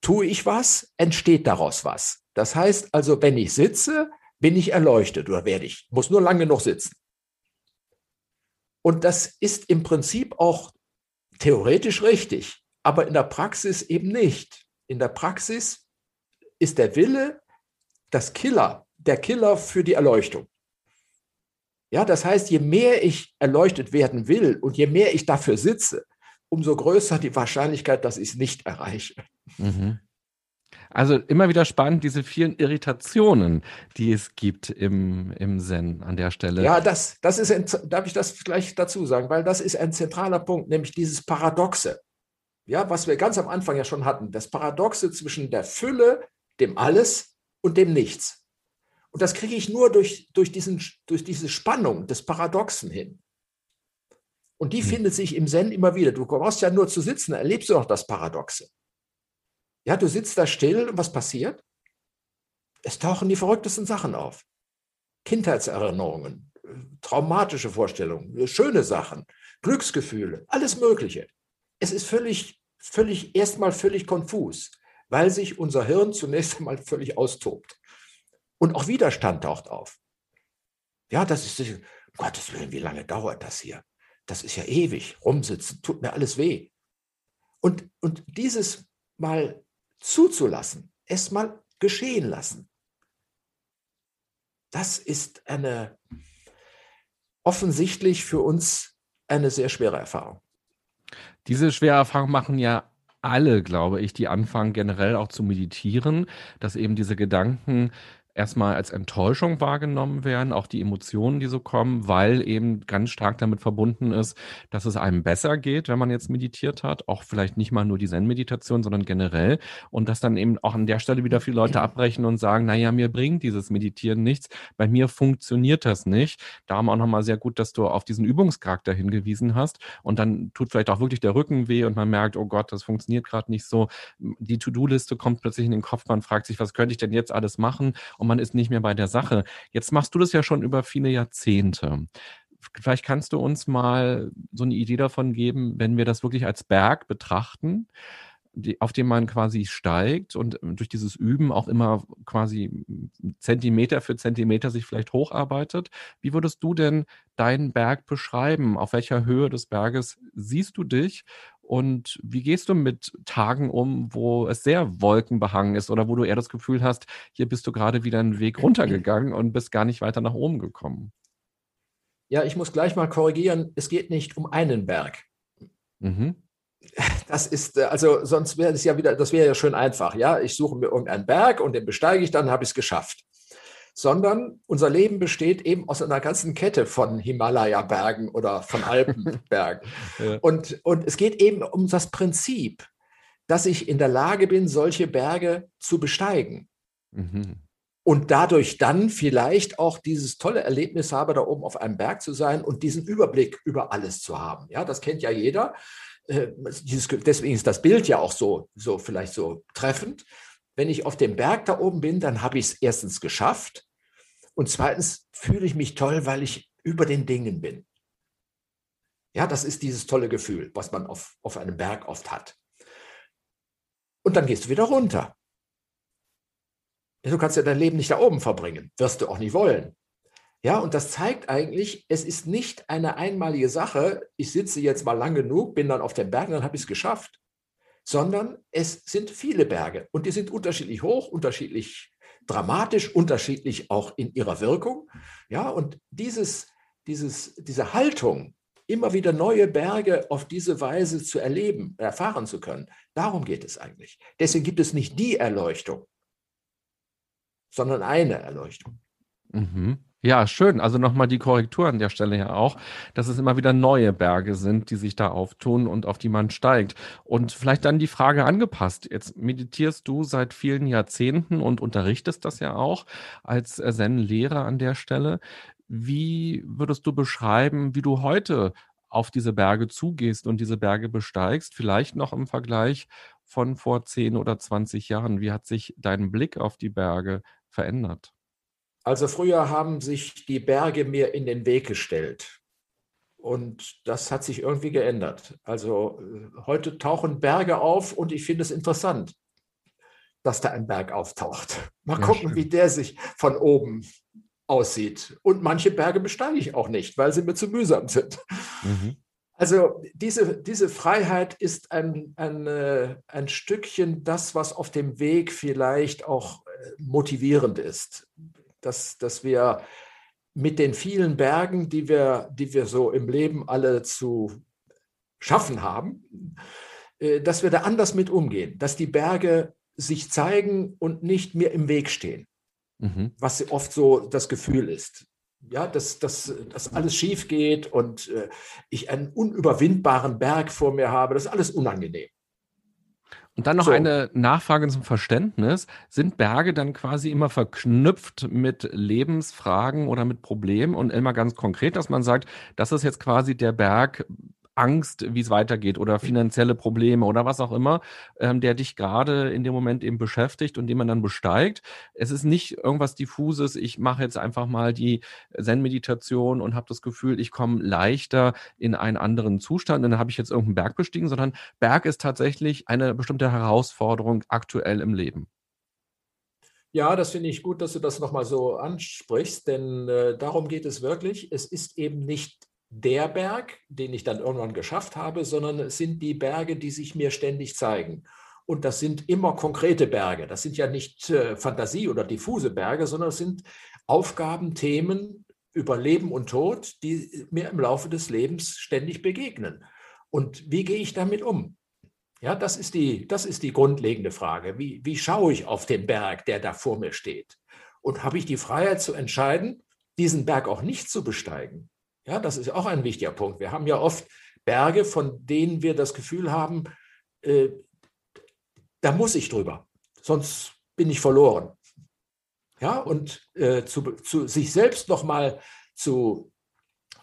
tue ich was, entsteht daraus was. Das heißt also, wenn ich sitze, bin ich erleuchtet oder werde ich, muss nur lange genug sitzen. Und das ist im Prinzip auch theoretisch richtig, aber in der Praxis eben nicht. In der Praxis ist der Wille das Killer der Killer für die Erleuchtung. Ja, das heißt, je mehr ich erleuchtet werden will und je mehr ich dafür sitze, umso größer die Wahrscheinlichkeit, dass ich es nicht erreiche. Mhm. Also immer wieder spannend, diese vielen Irritationen, die es gibt im, im Zen an der Stelle. Ja, das, das ist, darf ich das gleich dazu sagen, weil das ist ein zentraler Punkt, nämlich dieses Paradoxe. Ja, was wir ganz am Anfang ja schon hatten, das Paradoxe zwischen der Fülle, dem Alles und dem Nichts. Und das kriege ich nur durch, durch, diesen, durch diese Spannung des Paradoxen hin. Und die hm. findet sich im Zen immer wieder. Du brauchst ja nur zu sitzen, erlebst du auch das Paradoxe. Ja, du sitzt da still und was passiert? Es tauchen die verrücktesten Sachen auf. Kindheitserinnerungen, traumatische Vorstellungen, schöne Sachen, Glücksgefühle, alles Mögliche. Es ist völlig, völlig, erstmal völlig konfus, weil sich unser Hirn zunächst einmal völlig austobt. Und auch Widerstand taucht auf. Ja, das ist, um Gottes Willen, wie lange dauert das hier? Das ist ja ewig. Rumsitzen, tut mir alles weh. Und, und dieses mal zuzulassen, es mal geschehen lassen. Das ist eine offensichtlich für uns eine sehr schwere Erfahrung. Diese schwere Erfahrung machen ja alle, glaube ich, die anfangen generell auch zu meditieren, dass eben diese Gedanken erstmal als Enttäuschung wahrgenommen werden, auch die Emotionen, die so kommen, weil eben ganz stark damit verbunden ist, dass es einem besser geht, wenn man jetzt meditiert hat, auch vielleicht nicht mal nur die Zen-Meditation, sondern generell und dass dann eben auch an der Stelle wieder viele Leute abbrechen und sagen, naja, mir bringt dieses Meditieren nichts, bei mir funktioniert das nicht. Darum auch nochmal sehr gut, dass du auf diesen Übungscharakter hingewiesen hast und dann tut vielleicht auch wirklich der Rücken weh und man merkt, oh Gott, das funktioniert gerade nicht so. Die To-Do-Liste kommt plötzlich in den Kopf, man fragt sich, was könnte ich denn jetzt alles machen und man ist nicht mehr bei der Sache. Jetzt machst du das ja schon über viele Jahrzehnte. Vielleicht kannst du uns mal so eine Idee davon geben, wenn wir das wirklich als Berg betrachten, die, auf dem man quasi steigt und durch dieses Üben auch immer quasi Zentimeter für Zentimeter sich vielleicht hocharbeitet. Wie würdest du denn deinen Berg beschreiben? Auf welcher Höhe des Berges siehst du dich und wie gehst du mit Tagen um, wo es sehr wolkenbehangen ist oder wo du eher das Gefühl hast, hier bist du gerade wieder einen Weg runtergegangen und bist gar nicht weiter nach oben gekommen? Ja, ich muss gleich mal korrigieren, es geht nicht um einen Berg. Mhm. Das ist, äh, also sonst wäre es ja wieder, das wäre ja schön einfach. Ja, ich suche mir irgendeinen Berg und den besteige ich, dann habe ich es geschafft sondern unser Leben besteht eben aus einer ganzen Kette von Himalaya-Bergen oder von Alpenbergen. ja. und, und es geht eben um das Prinzip, dass ich in der Lage bin, solche Berge zu besteigen. Mhm. Und dadurch dann vielleicht auch dieses tolle Erlebnis habe, da oben auf einem Berg zu sein und diesen Überblick über alles zu haben. Ja, das kennt ja jeder. Äh, deswegen ist das Bild ja auch so, so vielleicht so treffend wenn ich auf dem Berg da oben bin, dann habe ich es erstens geschafft und zweitens fühle ich mich toll, weil ich über den Dingen bin. Ja, das ist dieses tolle Gefühl, was man auf, auf einem Berg oft hat. Und dann gehst du wieder runter. Du kannst ja dein Leben nicht da oben verbringen, wirst du auch nicht wollen. Ja, und das zeigt eigentlich, es ist nicht eine einmalige Sache, ich sitze jetzt mal lang genug, bin dann auf dem Berg, dann habe ich es geschafft, sondern es sind viele Berge und die sind unterschiedlich hoch, unterschiedlich dramatisch, unterschiedlich auch in ihrer Wirkung. Ja, und dieses, dieses, diese Haltung, immer wieder neue Berge auf diese Weise zu erleben, erfahren zu können, darum geht es eigentlich. Deswegen gibt es nicht die Erleuchtung, sondern eine Erleuchtung. Mhm. Ja, schön. Also nochmal die Korrektur an der Stelle ja auch, dass es immer wieder neue Berge sind, die sich da auftun und auf die man steigt. Und vielleicht dann die Frage angepasst. Jetzt meditierst du seit vielen Jahrzehnten und unterrichtest das ja auch als Zen-Lehrer an der Stelle. Wie würdest du beschreiben, wie du heute auf diese Berge zugehst und diese Berge besteigst? Vielleicht noch im Vergleich von vor 10 oder 20 Jahren. Wie hat sich dein Blick auf die Berge verändert? Also früher haben sich die Berge mir in den Weg gestellt. Und das hat sich irgendwie geändert. Also äh, heute tauchen Berge auf und ich finde es interessant, dass da ein Berg auftaucht. Mal ja, gucken, schön. wie der sich von oben aussieht. Und manche Berge besteige ich auch nicht, weil sie mir zu mühsam sind. Mhm. Also diese, diese Freiheit ist ein, ein, äh, ein Stückchen das, was auf dem Weg vielleicht auch äh, motivierend ist dass, dass wir mit den vielen Bergen, die wir, die wir so im Leben alle zu schaffen haben, äh, dass wir da anders mit umgehen, dass die Berge sich zeigen und nicht mir im Weg stehen, mhm. was oft so das Gefühl ist. Ja, dass, dass, dass alles schief geht und äh, ich einen unüberwindbaren Berg vor mir habe, das ist alles unangenehm. Und dann noch so. eine Nachfrage zum Verständnis. Sind Berge dann quasi immer verknüpft mit Lebensfragen oder mit Problemen und immer ganz konkret, dass man sagt, das ist jetzt quasi der Berg Angst, wie es weitergeht oder finanzielle Probleme oder was auch immer, ähm, der dich gerade in dem Moment eben beschäftigt und den man dann besteigt. Es ist nicht irgendwas diffuses, ich mache jetzt einfach mal die Zen-Meditation und habe das Gefühl, ich komme leichter in einen anderen Zustand, dann habe ich jetzt irgendeinen Berg bestiegen, sondern Berg ist tatsächlich eine bestimmte Herausforderung aktuell im Leben. Ja, das finde ich gut, dass du das nochmal so ansprichst, denn äh, darum geht es wirklich. Es ist eben nicht der Berg, den ich dann irgendwann geschafft habe, sondern es sind die Berge, die sich mir ständig zeigen. Und das sind immer konkrete Berge. Das sind ja nicht äh, Fantasie oder diffuse Berge, sondern es sind Aufgaben, Themen über Leben und Tod, die mir im Laufe des Lebens ständig begegnen. Und wie gehe ich damit um? Ja, das ist die, das ist die grundlegende Frage. Wie, wie schaue ich auf den Berg, der da vor mir steht? Und habe ich die Freiheit zu entscheiden, diesen Berg auch nicht zu besteigen? Ja, das ist auch ein wichtiger Punkt. Wir haben ja oft Berge, von denen wir das Gefühl haben, äh, da muss ich drüber, sonst bin ich verloren. Ja, und äh, zu, zu, sich selbst nochmal zu,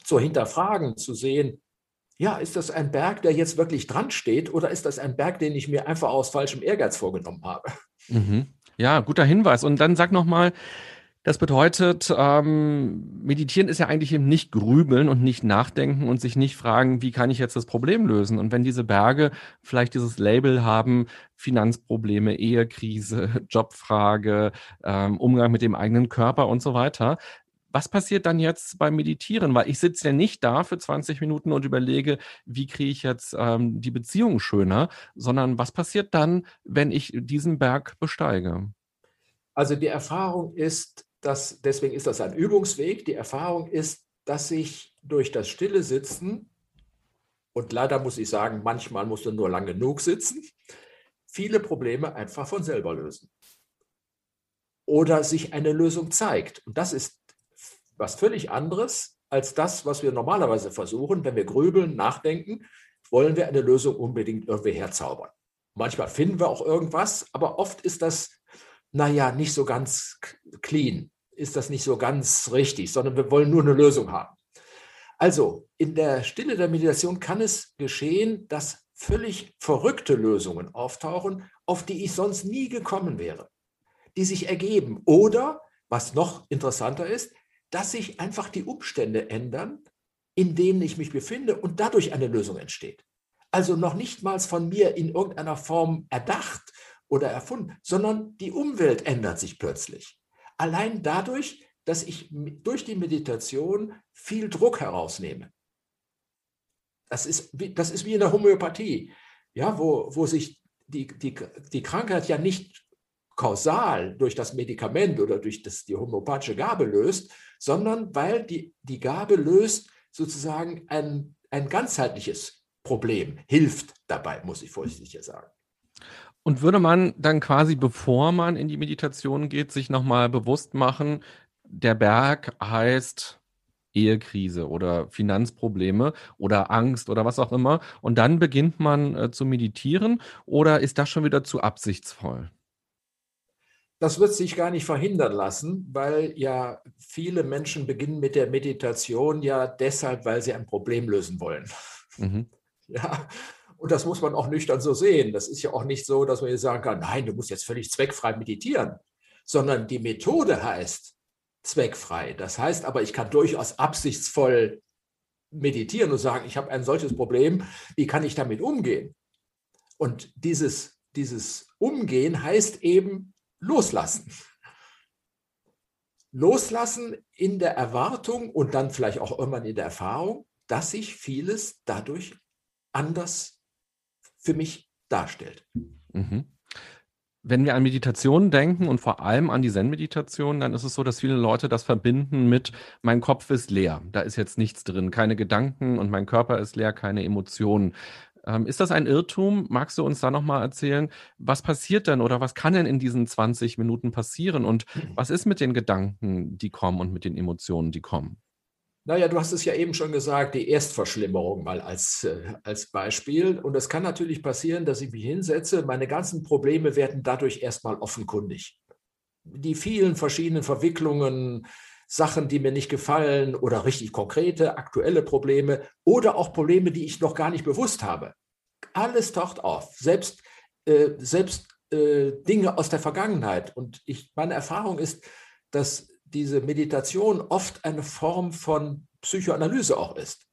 zu hinterfragen, zu sehen, ja, ist das ein Berg, der jetzt wirklich dran steht, oder ist das ein Berg, den ich mir einfach aus falschem Ehrgeiz vorgenommen habe? Mhm. Ja, guter Hinweis. Und dann sag nochmal, das bedeutet, ähm, meditieren ist ja eigentlich eben nicht grübeln und nicht nachdenken und sich nicht fragen, wie kann ich jetzt das Problem lösen? Und wenn diese Berge vielleicht dieses Label haben, Finanzprobleme, Ehekrise, Jobfrage, ähm, Umgang mit dem eigenen Körper und so weiter, was passiert dann jetzt beim Meditieren? Weil ich sitze ja nicht da für 20 Minuten und überlege, wie kriege ich jetzt ähm, die Beziehung schöner, sondern was passiert dann, wenn ich diesen Berg besteige? Also die Erfahrung ist, das, deswegen ist das ein Übungsweg. Die Erfahrung ist, dass sich durch das stille Sitzen, und leider muss ich sagen, manchmal musst du nur lang genug sitzen, viele Probleme einfach von selber lösen. Oder sich eine Lösung zeigt. Und das ist was völlig anderes als das, was wir normalerweise versuchen. Wenn wir grübeln, nachdenken, wollen wir eine Lösung unbedingt irgendwie herzaubern. Manchmal finden wir auch irgendwas, aber oft ist das naja, nicht so ganz clean, ist das nicht so ganz richtig, sondern wir wollen nur eine Lösung haben. Also in der Stille der Meditation kann es geschehen, dass völlig verrückte Lösungen auftauchen, auf die ich sonst nie gekommen wäre, die sich ergeben. Oder, was noch interessanter ist, dass sich einfach die Umstände ändern, in denen ich mich befinde und dadurch eine Lösung entsteht. Also noch nicht mal von mir in irgendeiner Form erdacht oder erfunden, sondern die Umwelt ändert sich plötzlich. Allein dadurch, dass ich durch die Meditation viel Druck herausnehme. Das ist, das ist wie in der Homöopathie, ja, wo, wo sich die, die, die Krankheit ja nicht kausal durch das Medikament oder durch das, die homöopathische Gabe löst, sondern weil die, die Gabe löst sozusagen ein, ein ganzheitliches Problem, hilft dabei, muss ich vorsichtig sagen. Und würde man dann quasi, bevor man in die Meditation geht, sich nochmal bewusst machen, der Berg heißt Ehekrise oder Finanzprobleme oder Angst oder was auch immer. Und dann beginnt man äh, zu meditieren oder ist das schon wieder zu absichtsvoll? Das wird sich gar nicht verhindern lassen, weil ja viele Menschen beginnen mit der Meditation ja deshalb, weil sie ein Problem lösen wollen. Mhm. Ja, und das muss man auch nüchtern so sehen. Das ist ja auch nicht so, dass man jetzt sagen kann, nein, du musst jetzt völlig zweckfrei meditieren, sondern die Methode heißt zweckfrei. Das heißt aber, ich kann durchaus absichtsvoll meditieren und sagen, ich habe ein solches Problem, wie kann ich damit umgehen? Und dieses, dieses Umgehen heißt eben loslassen. Loslassen in der Erwartung und dann vielleicht auch irgendwann in der Erfahrung, dass sich vieles dadurch anders für mich darstellt. Mhm. Wenn wir an Meditation denken und vor allem an die Zen-Meditation, dann ist es so, dass viele Leute das verbinden mit, mein Kopf ist leer, da ist jetzt nichts drin, keine Gedanken und mein Körper ist leer, keine Emotionen. Ähm, ist das ein Irrtum? Magst du uns da nochmal erzählen, was passiert denn oder was kann denn in diesen 20 Minuten passieren und was ist mit den Gedanken, die kommen und mit den Emotionen, die kommen? Naja, du hast es ja eben schon gesagt, die Erstverschlimmerung mal als, äh, als Beispiel. Und es kann natürlich passieren, dass ich mich hinsetze, meine ganzen Probleme werden dadurch erstmal offenkundig. Die vielen verschiedenen Verwicklungen, Sachen, die mir nicht gefallen oder richtig konkrete, aktuelle Probleme oder auch Probleme, die ich noch gar nicht bewusst habe. Alles taucht auf, selbst, äh, selbst äh, Dinge aus der Vergangenheit. Und ich, meine Erfahrung ist, dass diese Meditation oft eine Form von Psychoanalyse auch ist,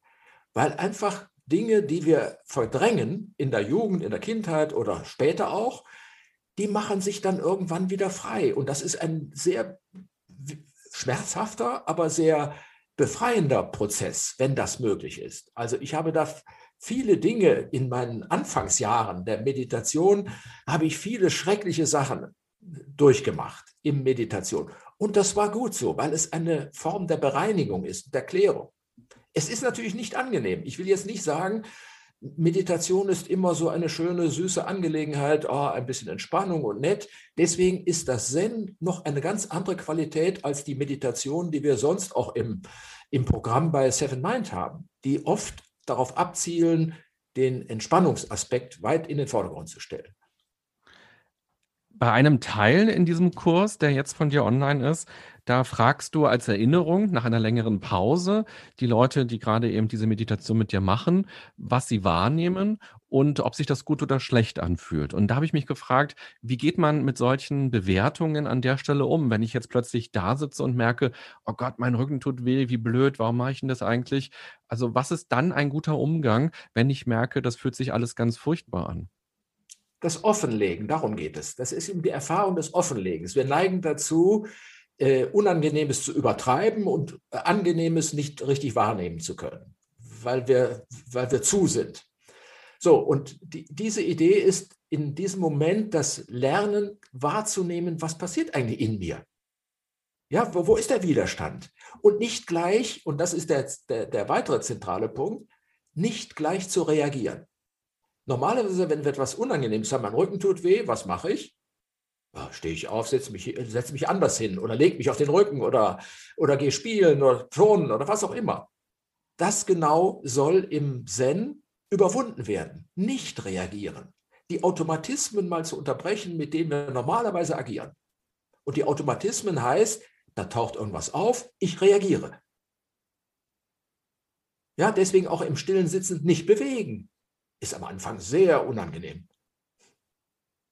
weil einfach Dinge, die wir verdrängen in der Jugend, in der Kindheit oder später auch, die machen sich dann irgendwann wieder frei. Und das ist ein sehr schmerzhafter, aber sehr befreiender Prozess, wenn das möglich ist. Also ich habe da viele Dinge in meinen Anfangsjahren der Meditation, habe ich viele schreckliche Sachen durchgemacht in Meditation. Und das war gut so, weil es eine Form der Bereinigung ist, der Klärung. Es ist natürlich nicht angenehm. Ich will jetzt nicht sagen, Meditation ist immer so eine schöne, süße Angelegenheit, oh, ein bisschen Entspannung und nett. Deswegen ist das Zen noch eine ganz andere Qualität als die Meditation, die wir sonst auch im, im Programm bei Seven Mind haben, die oft darauf abzielen, den Entspannungsaspekt weit in den Vordergrund zu stellen. Bei einem Teil in diesem Kurs, der jetzt von dir online ist, da fragst du als Erinnerung nach einer längeren Pause die Leute, die gerade eben diese Meditation mit dir machen, was sie wahrnehmen und ob sich das gut oder schlecht anfühlt. Und da habe ich mich gefragt, wie geht man mit solchen Bewertungen an der Stelle um, wenn ich jetzt plötzlich da sitze und merke, oh Gott, mein Rücken tut weh, wie blöd, warum mache ich denn das eigentlich? Also was ist dann ein guter Umgang, wenn ich merke, das fühlt sich alles ganz furchtbar an? Das Offenlegen, darum geht es. Das ist eben die Erfahrung des Offenlegens. Wir neigen dazu, äh, Unangenehmes zu übertreiben und äh, Angenehmes nicht richtig wahrnehmen zu können, weil wir, weil wir zu sind. So, und die, diese Idee ist in diesem Moment das Lernen wahrzunehmen, was passiert eigentlich in mir. Ja, wo, wo ist der Widerstand? Und nicht gleich, und das ist der, der, der weitere zentrale Punkt, nicht gleich zu reagieren. Normalerweise, wenn wir etwas Unangenehmes haben, mein Rücken tut weh, was mache ich? Ja, Stehe ich auf, setze mich, setz mich anders hin oder lege mich auf den Rücken oder, oder gehe spielen oder turnen oder was auch immer. Das genau soll im Zen überwunden werden, nicht reagieren. Die Automatismen mal zu unterbrechen, mit denen wir normalerweise agieren. Und die Automatismen heißt, da taucht irgendwas auf, ich reagiere. Ja, deswegen auch im stillen Sitzen nicht bewegen ist am Anfang sehr unangenehm.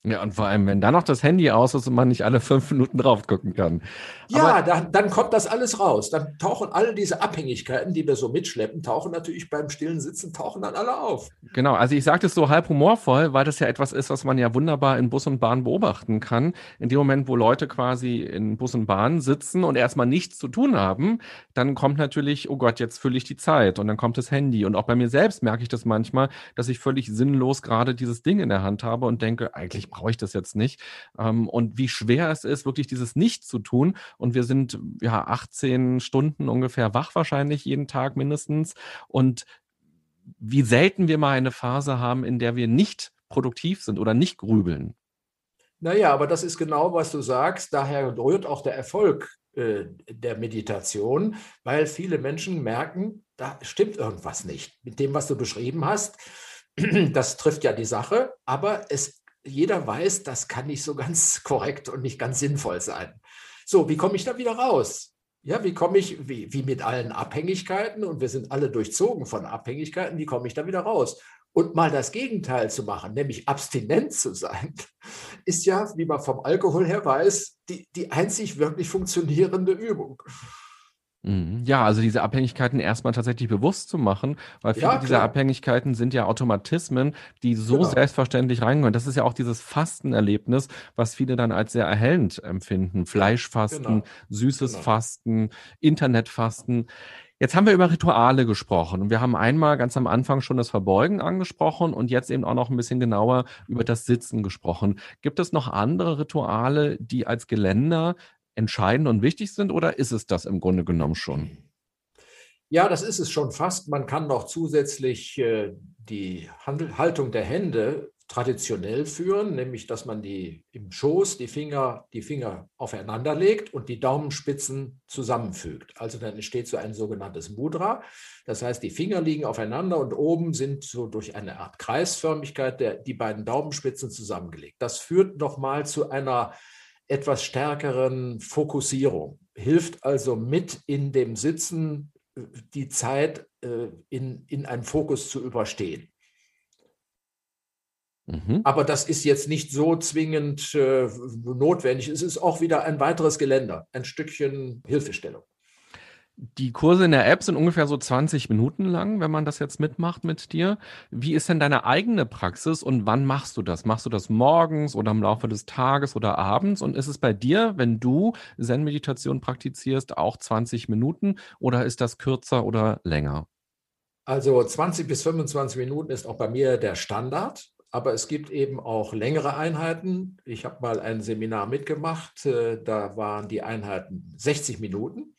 Ja, und vor allem, wenn da noch das Handy aus ist und man nicht alle fünf Minuten drauf gucken kann. Ja, dann, dann kommt das alles raus. Dann tauchen alle diese Abhängigkeiten, die wir so mitschleppen, tauchen natürlich beim stillen Sitzen, tauchen dann alle auf. Genau, also ich sage das so halb humorvoll, weil das ja etwas ist, was man ja wunderbar in Bus und Bahn beobachten kann. In dem Moment, wo Leute quasi in Bus und Bahn sitzen und erstmal nichts zu tun haben, dann kommt natürlich, oh Gott, jetzt fülle ich die Zeit und dann kommt das Handy. Und auch bei mir selbst merke ich das manchmal, dass ich völlig sinnlos gerade dieses Ding in der Hand habe und denke, eigentlich brauche ich das jetzt nicht. Ähm, und wie schwer es ist, wirklich dieses Nicht zu tun. Und wir sind ja 18 Stunden ungefähr wach wahrscheinlich jeden Tag mindestens. Und wie selten wir mal eine Phase haben, in der wir nicht produktiv sind oder nicht grübeln. Naja, aber das ist genau, was du sagst. Daher rührt auch der Erfolg äh, der Meditation, weil viele Menschen merken, da stimmt irgendwas nicht. Mit dem, was du beschrieben hast, das trifft ja die Sache, aber es jeder weiß, das kann nicht so ganz korrekt und nicht ganz sinnvoll sein. So, wie komme ich da wieder raus? Ja, wie komme ich, wie, wie mit allen Abhängigkeiten, und wir sind alle durchzogen von Abhängigkeiten, wie komme ich da wieder raus? Und mal das Gegenteil zu machen, nämlich abstinent zu sein, ist ja, wie man vom Alkohol her weiß, die, die einzig wirklich funktionierende Übung. Mhm. Ja, also diese Abhängigkeiten erstmal tatsächlich bewusst zu machen, weil viele ja, dieser Abhängigkeiten sind ja Automatismen, die so genau. selbstverständlich reingehen. Das ist ja auch dieses Fastenerlebnis, was viele dann als sehr erhellend empfinden. Fleischfasten, genau. süßes genau. Fasten, Internetfasten. Jetzt haben wir über Rituale gesprochen und wir haben einmal ganz am Anfang schon das Verbeugen angesprochen und jetzt eben auch noch ein bisschen genauer über das Sitzen gesprochen. Gibt es noch andere Rituale, die als Geländer entscheidend und wichtig sind oder ist es das im Grunde genommen schon? Ja, das ist es schon fast. Man kann noch zusätzlich äh, die Handel, Haltung der Hände traditionell führen, nämlich dass man die im Schoß die Finger, die Finger aufeinander legt und die Daumenspitzen zusammenfügt. Also dann entsteht so ein sogenanntes Mudra. Das heißt, die Finger liegen aufeinander und oben sind so durch eine Art Kreisförmigkeit der, die beiden Daumenspitzen zusammengelegt. Das führt nochmal zu einer etwas stärkeren Fokussierung, hilft also mit in dem Sitzen die Zeit äh, in, in einen Fokus zu überstehen. Mhm. Aber das ist jetzt nicht so zwingend äh, notwendig. Es ist auch wieder ein weiteres Geländer, ein Stückchen Hilfestellung. Die Kurse in der App sind ungefähr so 20 Minuten lang, wenn man das jetzt mitmacht mit dir. Wie ist denn deine eigene Praxis und wann machst du das? Machst du das morgens oder im Laufe des Tages oder abends? Und ist es bei dir, wenn du Zen-Meditation praktizierst, auch 20 Minuten oder ist das kürzer oder länger? Also 20 bis 25 Minuten ist auch bei mir der Standard aber es gibt eben auch längere Einheiten. Ich habe mal ein Seminar mitgemacht, äh, da waren die Einheiten 60 Minuten.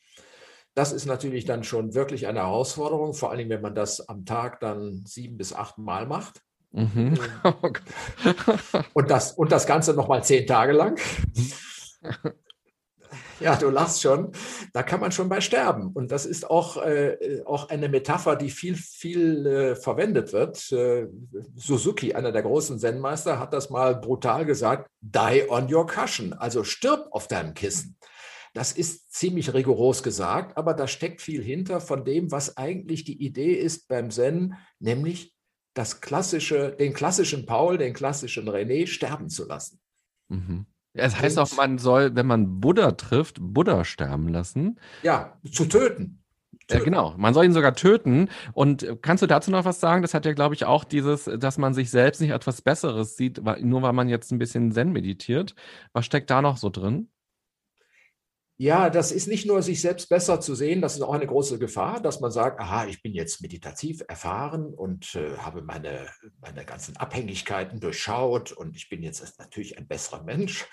Das ist natürlich dann schon wirklich eine Herausforderung, vor allem wenn man das am Tag dann sieben bis acht Mal macht. Mhm. und, das, und das Ganze nochmal zehn Tage lang. Mhm. Ja, du lachst schon. Da kann man schon bei sterben. Und das ist auch, äh, auch eine Metapher, die viel, viel äh, verwendet wird. Äh, Suzuki, einer der großen Zen-Meister, hat das mal brutal gesagt: Die on your cushion, also stirb auf deinem Kissen. Das ist ziemlich rigoros gesagt, aber da steckt viel hinter von dem, was eigentlich die Idee ist beim Zen, nämlich das klassische, den klassischen Paul, den klassischen René sterben zu lassen. Mhm. Es heißt auch, man soll, wenn man Buddha trifft, Buddha sterben lassen. Ja, zu töten. Ja, genau. Man soll ihn sogar töten. Und äh, kannst du dazu noch was sagen? Das hat ja, glaube ich, auch dieses, dass man sich selbst nicht etwas Besseres sieht, nur weil man jetzt ein bisschen Zen meditiert. Was steckt da noch so drin? Ja, das ist nicht nur sich selbst besser zu sehen, das ist auch eine große Gefahr, dass man sagt, aha, ich bin jetzt meditativ erfahren und äh, habe meine, meine ganzen Abhängigkeiten durchschaut und ich bin jetzt natürlich ein besserer Mensch.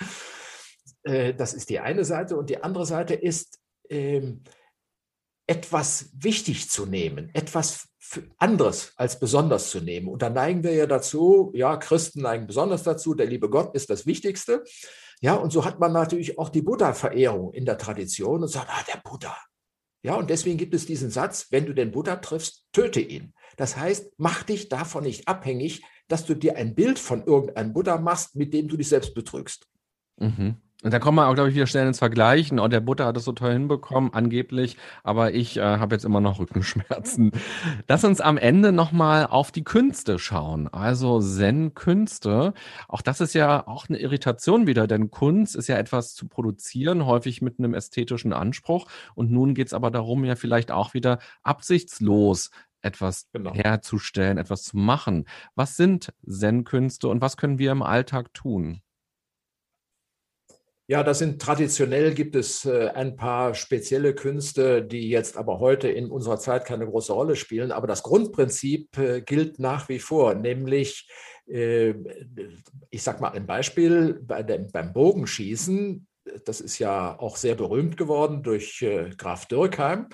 Äh, das ist die eine Seite. Und die andere Seite ist, äh, etwas wichtig zu nehmen, etwas anderes als besonders zu nehmen. Und da neigen wir ja dazu, ja, Christen neigen besonders dazu, der liebe Gott ist das Wichtigste. Ja, und so hat man natürlich auch die Buddha-Verehrung in der Tradition und sagt, ah, der Buddha. Ja, und deswegen gibt es diesen Satz, wenn du den Buddha triffst, töte ihn. Das heißt, mach dich davon nicht abhängig, dass du dir ein Bild von irgendeinem Buddha machst, mit dem du dich selbst betrügst. Mhm. Und da kommt man auch, glaube ich, wieder schnell ins Vergleichen. Und oh, der Butter hat es so toll hinbekommen, angeblich. Aber ich äh, habe jetzt immer noch Rückenschmerzen. Lass uns am Ende nochmal auf die Künste schauen. Also Zen-Künste. Auch das ist ja auch eine Irritation wieder, denn Kunst ist ja etwas zu produzieren, häufig mit einem ästhetischen Anspruch. Und nun geht es aber darum, ja vielleicht auch wieder absichtslos etwas genau. herzustellen, etwas zu machen. Was sind Zen-Künste und was können wir im Alltag tun? Ja, das sind traditionell gibt es äh, ein paar spezielle Künste, die jetzt aber heute in unserer Zeit keine große Rolle spielen. Aber das Grundprinzip äh, gilt nach wie vor, nämlich, äh, ich sage mal ein Beispiel, bei dem, beim Bogenschießen, das ist ja auch sehr berühmt geworden durch Graf Dürkheim.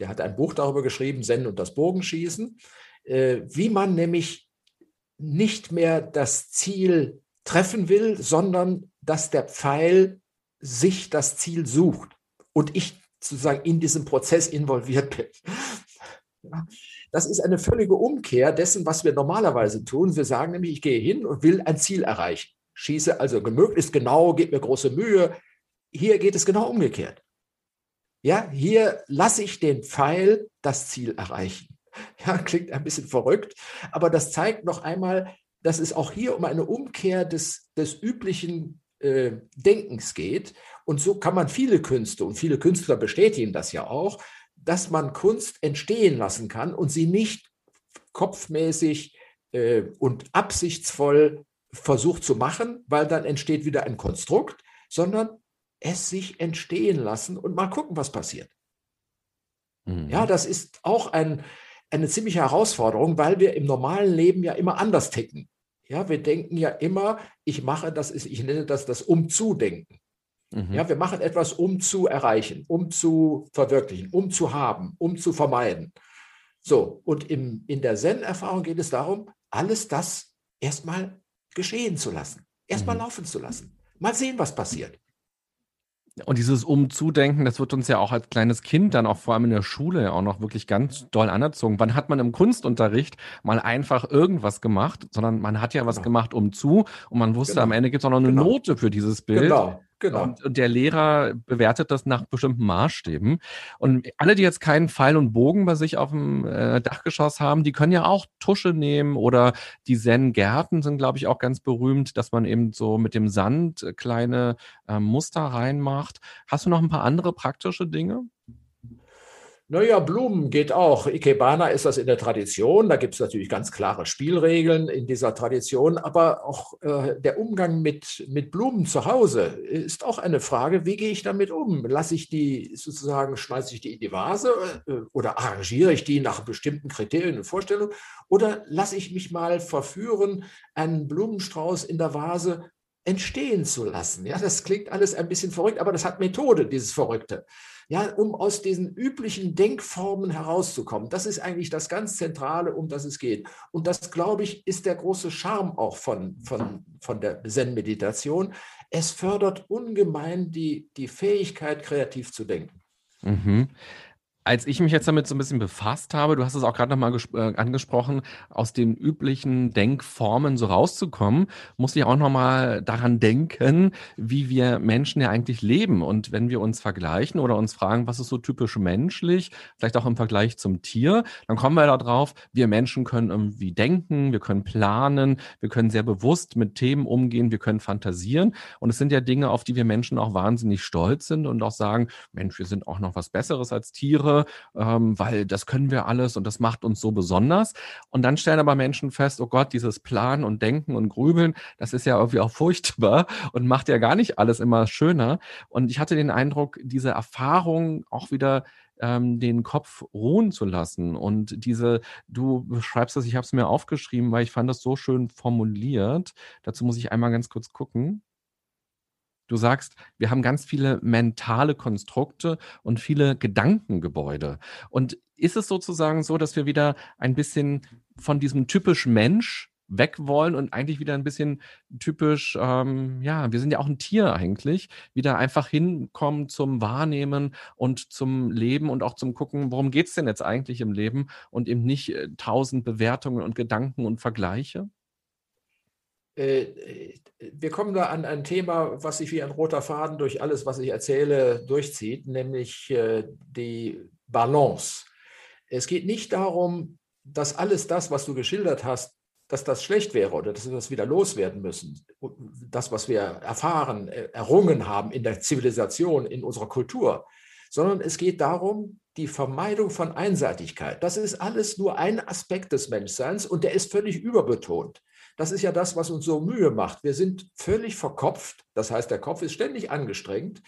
Der hat ein Buch darüber geschrieben, Zen und das Bogenschießen, wie man nämlich nicht mehr das Ziel treffen will, sondern dass der Pfeil sich das Ziel sucht und ich sozusagen in diesem Prozess involviert bin. Das ist eine völlige Umkehr dessen, was wir normalerweise tun. Wir sagen nämlich, ich gehe hin und will ein Ziel erreichen. Schieße also möglichst genau, gebe mir große Mühe. Hier geht es genau umgekehrt. Ja, hier lasse ich den Pfeil das Ziel erreichen. Ja, klingt ein bisschen verrückt, aber das zeigt noch einmal, dass es auch hier um eine Umkehr des, des üblichen äh, Denkens geht. Und so kann man viele Künste, und viele Künstler bestätigen das ja auch, dass man Kunst entstehen lassen kann und sie nicht kopfmäßig äh, und absichtsvoll versucht zu machen, weil dann entsteht wieder ein Konstrukt, sondern es sich entstehen lassen und mal gucken, was passiert. Mhm. Ja, das ist auch ein, eine ziemliche Herausforderung, weil wir im normalen Leben ja immer anders ticken. Ja, wir denken ja immer, ich mache das, ich nenne das das Umzudenken. Mhm. Ja, wir machen etwas, um zu erreichen, um zu verwirklichen, um zu haben, um zu vermeiden. So, und im, in der Zen-Erfahrung geht es darum, alles das erstmal geschehen zu lassen, erstmal mhm. laufen zu lassen. Mal sehen, was passiert. Und dieses Umzudenken, das wird uns ja auch als kleines Kind dann auch vor allem in der Schule auch noch wirklich ganz doll anerzogen. Wann hat man im Kunstunterricht mal einfach irgendwas gemacht, sondern man hat ja was genau. gemacht umzu und man wusste, genau. am Ende gibt es auch noch eine genau. Note für dieses Bild. Genau. Genau. Und, und, der Lehrer bewertet das nach bestimmten Maßstäben. Und alle, die jetzt keinen Pfeil und Bogen bei sich auf dem äh, Dachgeschoss haben, die können ja auch Tusche nehmen oder die Zen-Gärten sind, glaube ich, auch ganz berühmt, dass man eben so mit dem Sand kleine äh, Muster reinmacht. Hast du noch ein paar andere praktische Dinge? Naja, Blumen geht auch. Ikebana ist das in der Tradition. Da gibt es natürlich ganz klare Spielregeln in dieser Tradition. Aber auch äh, der Umgang mit, mit Blumen zu Hause ist auch eine Frage, wie gehe ich damit um? Lasse ich die sozusagen, schmeiße ich die in die Vase äh, oder arrangiere ich die nach bestimmten Kriterien und Vorstellungen? Oder lasse ich mich mal verführen, einen Blumenstrauß in der Vase entstehen zu lassen. Ja, das klingt alles ein bisschen verrückt, aber das hat Methode, dieses Verrückte ja, um aus diesen üblichen Denkformen herauszukommen. Das ist eigentlich das ganz Zentrale, um das es geht. Und das, glaube ich, ist der große Charme auch von, von, von der Zen-Meditation. Es fördert ungemein die, die Fähigkeit, kreativ zu denken. Mhm als ich mich jetzt damit so ein bisschen befasst habe, du hast es auch gerade nochmal äh, angesprochen, aus den üblichen Denkformen so rauszukommen, musste ich auch nochmal daran denken, wie wir Menschen ja eigentlich leben. Und wenn wir uns vergleichen oder uns fragen, was ist so typisch menschlich, vielleicht auch im Vergleich zum Tier, dann kommen wir darauf, wir Menschen können irgendwie denken, wir können planen, wir können sehr bewusst mit Themen umgehen, wir können fantasieren. Und es sind ja Dinge, auf die wir Menschen auch wahnsinnig stolz sind und auch sagen, Mensch, wir sind auch noch was Besseres als Tiere Sache, ähm, weil das können wir alles und das macht uns so besonders. Und dann stellen aber Menschen fest, oh Gott, dieses Planen und Denken und Grübeln, das ist ja irgendwie auch furchtbar und macht ja gar nicht alles immer schöner. Und ich hatte den Eindruck, diese Erfahrung auch wieder ähm, den Kopf ruhen zu lassen. Und diese, du beschreibst das, ich habe es mir aufgeschrieben, weil ich fand das so schön formuliert. Dazu muss ich einmal ganz kurz gucken. Du sagst, wir haben ganz viele mentale Konstrukte und viele Gedankengebäude. Und ist es sozusagen so, dass wir wieder ein bisschen von diesem typisch Mensch weg wollen und eigentlich wieder ein bisschen typisch, ähm, ja, wir sind ja auch ein Tier eigentlich, wieder einfach hinkommen zum Wahrnehmen und zum Leben und auch zum Gucken, worum geht es denn jetzt eigentlich im Leben und eben nicht äh, tausend Bewertungen und Gedanken und Vergleiche? Äh, wir kommen da an ein Thema, was sich wie ein roter Faden durch alles, was ich erzähle, durchzieht, nämlich äh, die Balance. Es geht nicht darum, dass alles das, was du geschildert hast, dass das schlecht wäre oder dass wir das wieder loswerden müssen. Das, was wir erfahren, äh, errungen haben in der Zivilisation, in unserer Kultur, sondern es geht darum, die Vermeidung von Einseitigkeit. Das ist alles nur ein Aspekt des Menschseins und der ist völlig überbetont. Das ist ja das, was uns so Mühe macht. Wir sind völlig verkopft. Das heißt, der Kopf ist ständig angestrengt.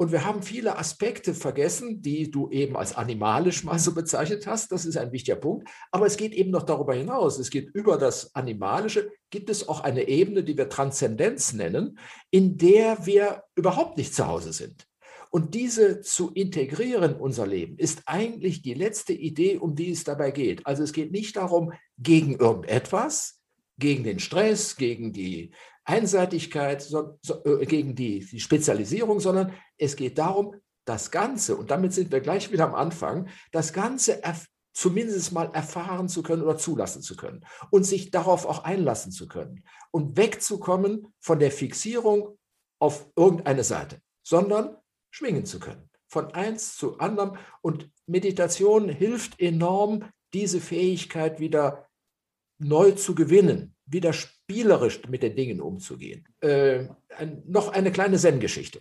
Und wir haben viele Aspekte vergessen, die du eben als animalisch mal so bezeichnet hast. Das ist ein wichtiger Punkt. Aber es geht eben noch darüber hinaus. Es geht über das Animalische. Gibt es auch eine Ebene, die wir Transzendenz nennen, in der wir überhaupt nicht zu Hause sind. Und diese zu integrieren in unser Leben ist eigentlich die letzte Idee, um die es dabei geht. Also es geht nicht darum, gegen irgendetwas, gegen den Stress, gegen die Einseitigkeit, so, so, äh, gegen die, die Spezialisierung, sondern es geht darum, das Ganze, und damit sind wir gleich wieder am Anfang, das Ganze zumindest mal erfahren zu können oder zulassen zu können und sich darauf auch einlassen zu können und wegzukommen von der Fixierung auf irgendeine Seite, sondern schwingen zu können, von eins zu anderem. Und Meditation hilft enorm, diese Fähigkeit wieder neu zu gewinnen, wieder spielerisch mit den Dingen umzugehen. Äh, ein, noch eine kleine Zen-Geschichte.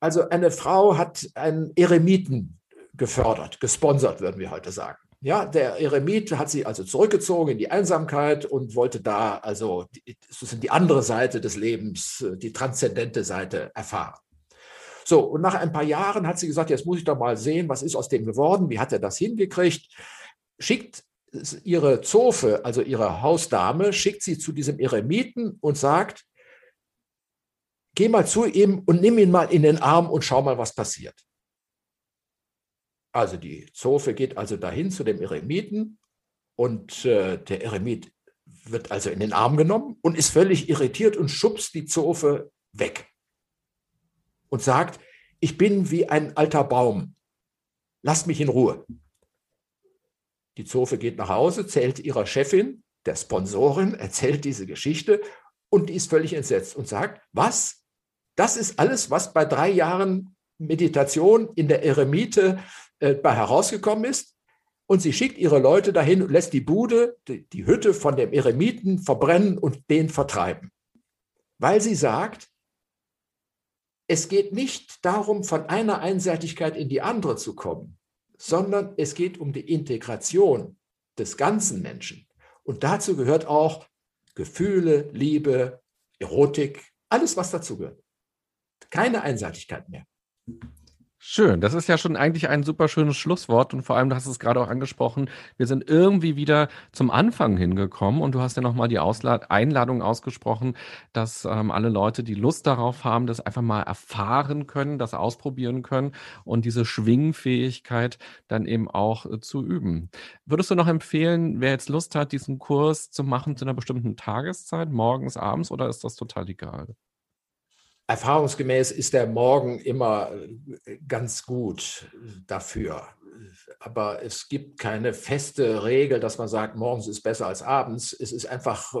Also eine Frau hat einen Eremiten gefördert, gesponsert, würden wir heute sagen. Ja, der Eremit hat sie also zurückgezogen in die Einsamkeit und wollte da also die, die andere Seite des Lebens, die transzendente Seite erfahren. So, und nach ein paar Jahren hat sie gesagt, jetzt muss ich doch mal sehen, was ist aus dem geworden, wie hat er das hingekriegt, schickt ihre Zofe, also ihre Hausdame, schickt sie zu diesem Eremiten und sagt, geh mal zu ihm und nimm ihn mal in den Arm und schau mal, was passiert. Also die Zofe geht also dahin zu dem Eremiten und äh, der Eremit wird also in den Arm genommen und ist völlig irritiert und schubst die Zofe weg und sagt, ich bin wie ein alter Baum, lasst mich in Ruhe. Die Zofe geht nach Hause, zählt ihrer Chefin, der Sponsorin, erzählt diese Geschichte und die ist völlig entsetzt und sagt, was? Das ist alles, was bei drei Jahren Meditation in der Eremite äh, herausgekommen ist? Und sie schickt ihre Leute dahin und lässt die Bude, die, die Hütte von dem Eremiten verbrennen und den vertreiben. Weil sie sagt, es geht nicht darum, von einer Einseitigkeit in die andere zu kommen, sondern es geht um die Integration des ganzen Menschen. Und dazu gehört auch Gefühle, Liebe, Erotik, alles, was dazu gehört. Keine Einseitigkeit mehr. Schön, das ist ja schon eigentlich ein super schönes Schlusswort und vor allem, du hast es gerade auch angesprochen, wir sind irgendwie wieder zum Anfang hingekommen und du hast ja nochmal die Auslad Einladung ausgesprochen, dass ähm, alle Leute, die Lust darauf haben, das einfach mal erfahren können, das ausprobieren können und diese Schwingfähigkeit dann eben auch äh, zu üben. Würdest du noch empfehlen, wer jetzt Lust hat, diesen Kurs zu machen zu einer bestimmten Tageszeit, morgens, abends oder ist das total egal? Erfahrungsgemäß ist der Morgen immer äh, ganz gut dafür. Aber es gibt keine feste Regel, dass man sagt, morgens ist besser als abends. Es ist einfach,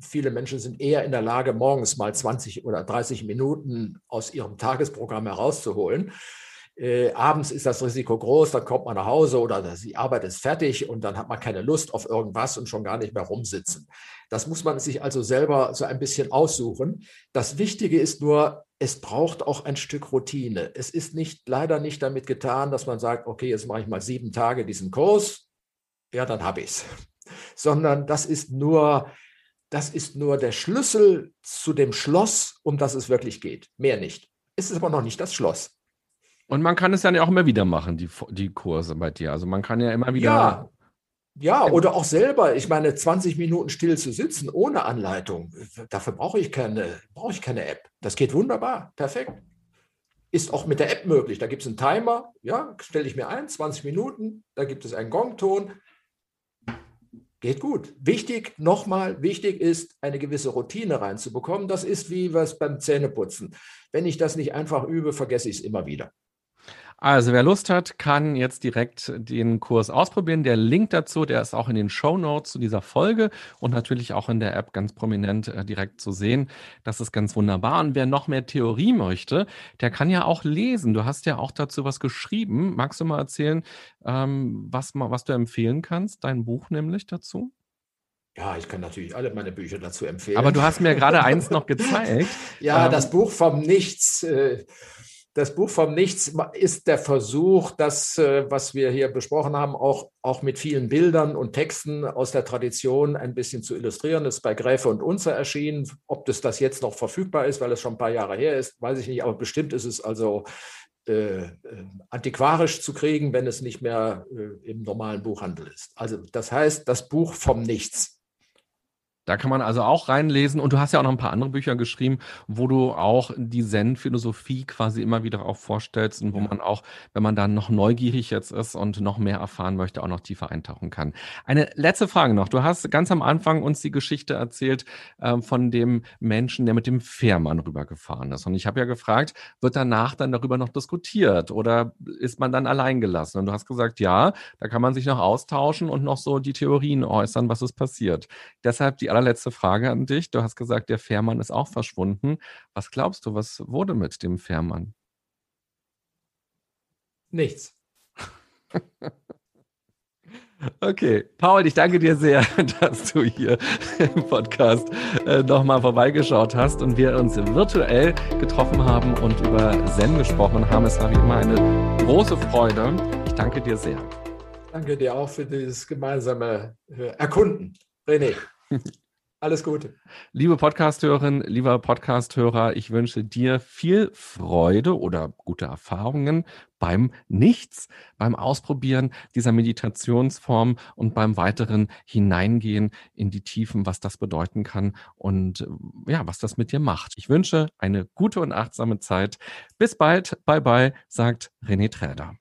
viele Menschen sind eher in der Lage, morgens mal 20 oder 30 Minuten aus ihrem Tagesprogramm herauszuholen. Äh, abends ist das Risiko groß, dann kommt man nach Hause oder die Arbeit ist fertig und dann hat man keine Lust auf irgendwas und schon gar nicht mehr rumsitzen. Das muss man sich also selber so ein bisschen aussuchen. Das Wichtige ist nur, es braucht auch ein Stück Routine. Es ist nicht, leider nicht damit getan, dass man sagt, okay, jetzt mache ich mal sieben Tage diesen Kurs, ja, dann habe ich es. Sondern das ist nur, das ist nur der Schlüssel zu dem Schloss, um das es wirklich geht. Mehr nicht. Es ist aber noch nicht das Schloss. Und man kann es ja auch immer wieder machen, die, die Kurse bei dir. Also man kann ja immer wieder. Ja, ja, oder auch selber, ich meine, 20 Minuten still zu sitzen ohne Anleitung, dafür brauche ich keine, brauche ich keine App. Das geht wunderbar, perfekt. Ist auch mit der App möglich. Da gibt es einen Timer, ja, stelle ich mir ein, 20 Minuten, da gibt es einen Gongton. Geht gut. Wichtig, nochmal, wichtig ist, eine gewisse Routine reinzubekommen. Das ist wie was beim Zähneputzen. Wenn ich das nicht einfach übe, vergesse ich es immer wieder. Also wer Lust hat, kann jetzt direkt den Kurs ausprobieren. Der Link dazu, der ist auch in den Show Notes zu dieser Folge und natürlich auch in der App ganz prominent äh, direkt zu sehen. Das ist ganz wunderbar. Und wer noch mehr Theorie möchte, der kann ja auch lesen. Du hast ja auch dazu was geschrieben. Magst du mal erzählen, ähm, was, was du empfehlen kannst? Dein Buch nämlich dazu? Ja, ich kann natürlich alle meine Bücher dazu empfehlen. Aber du hast mir gerade eins noch gezeigt. ja, ähm, das Buch vom Nichts. Äh, das Buch vom Nichts ist der Versuch, das, äh, was wir hier besprochen haben, auch, auch mit vielen Bildern und Texten aus der Tradition ein bisschen zu illustrieren. Das ist bei Gräfe und Unzer erschienen. Ob das, das jetzt noch verfügbar ist, weil es schon ein paar Jahre her ist, weiß ich nicht. Aber bestimmt ist es also äh, äh antiquarisch zu kriegen, wenn es nicht mehr äh, im normalen Buchhandel ist. Also das heißt, das Buch vom Nichts. Da kann man also auch reinlesen. Und du hast ja auch noch ein paar andere Bücher geschrieben, wo du auch die Zen-Philosophie quasi immer wieder auch vorstellst und wo ja. man auch, wenn man dann noch neugierig jetzt ist und noch mehr erfahren möchte, auch noch tiefer eintauchen kann. Eine letzte Frage noch. Du hast ganz am Anfang uns die Geschichte erzählt äh, von dem Menschen, der mit dem Fährmann rübergefahren ist. Und ich habe ja gefragt, wird danach dann darüber noch diskutiert oder ist man dann allein gelassen? Und du hast gesagt, ja, da kann man sich noch austauschen und noch so die Theorien äußern, was ist passiert. Deshalb die allerletzte Frage an dich. Du hast gesagt, der Fährmann ist auch verschwunden. Was glaubst du, was wurde mit dem Fährmann? Nichts. Okay, Paul, ich danke dir sehr, dass du hier im Podcast äh, nochmal vorbeigeschaut hast und wir uns virtuell getroffen haben und über Zen gesprochen haben. Es war wie immer eine große Freude. Ich danke dir sehr. Danke dir auch für dieses gemeinsame äh, Erkunden. René. Alles Gute. Liebe Podcasthörerin, lieber Podcasthörer, ich wünsche dir viel Freude oder gute Erfahrungen beim Nichts, beim Ausprobieren dieser Meditationsform und beim weiteren Hineingehen in die Tiefen, was das bedeuten kann und ja, was das mit dir macht. Ich wünsche eine gute und achtsame Zeit. Bis bald. Bye bye, sagt René Träder.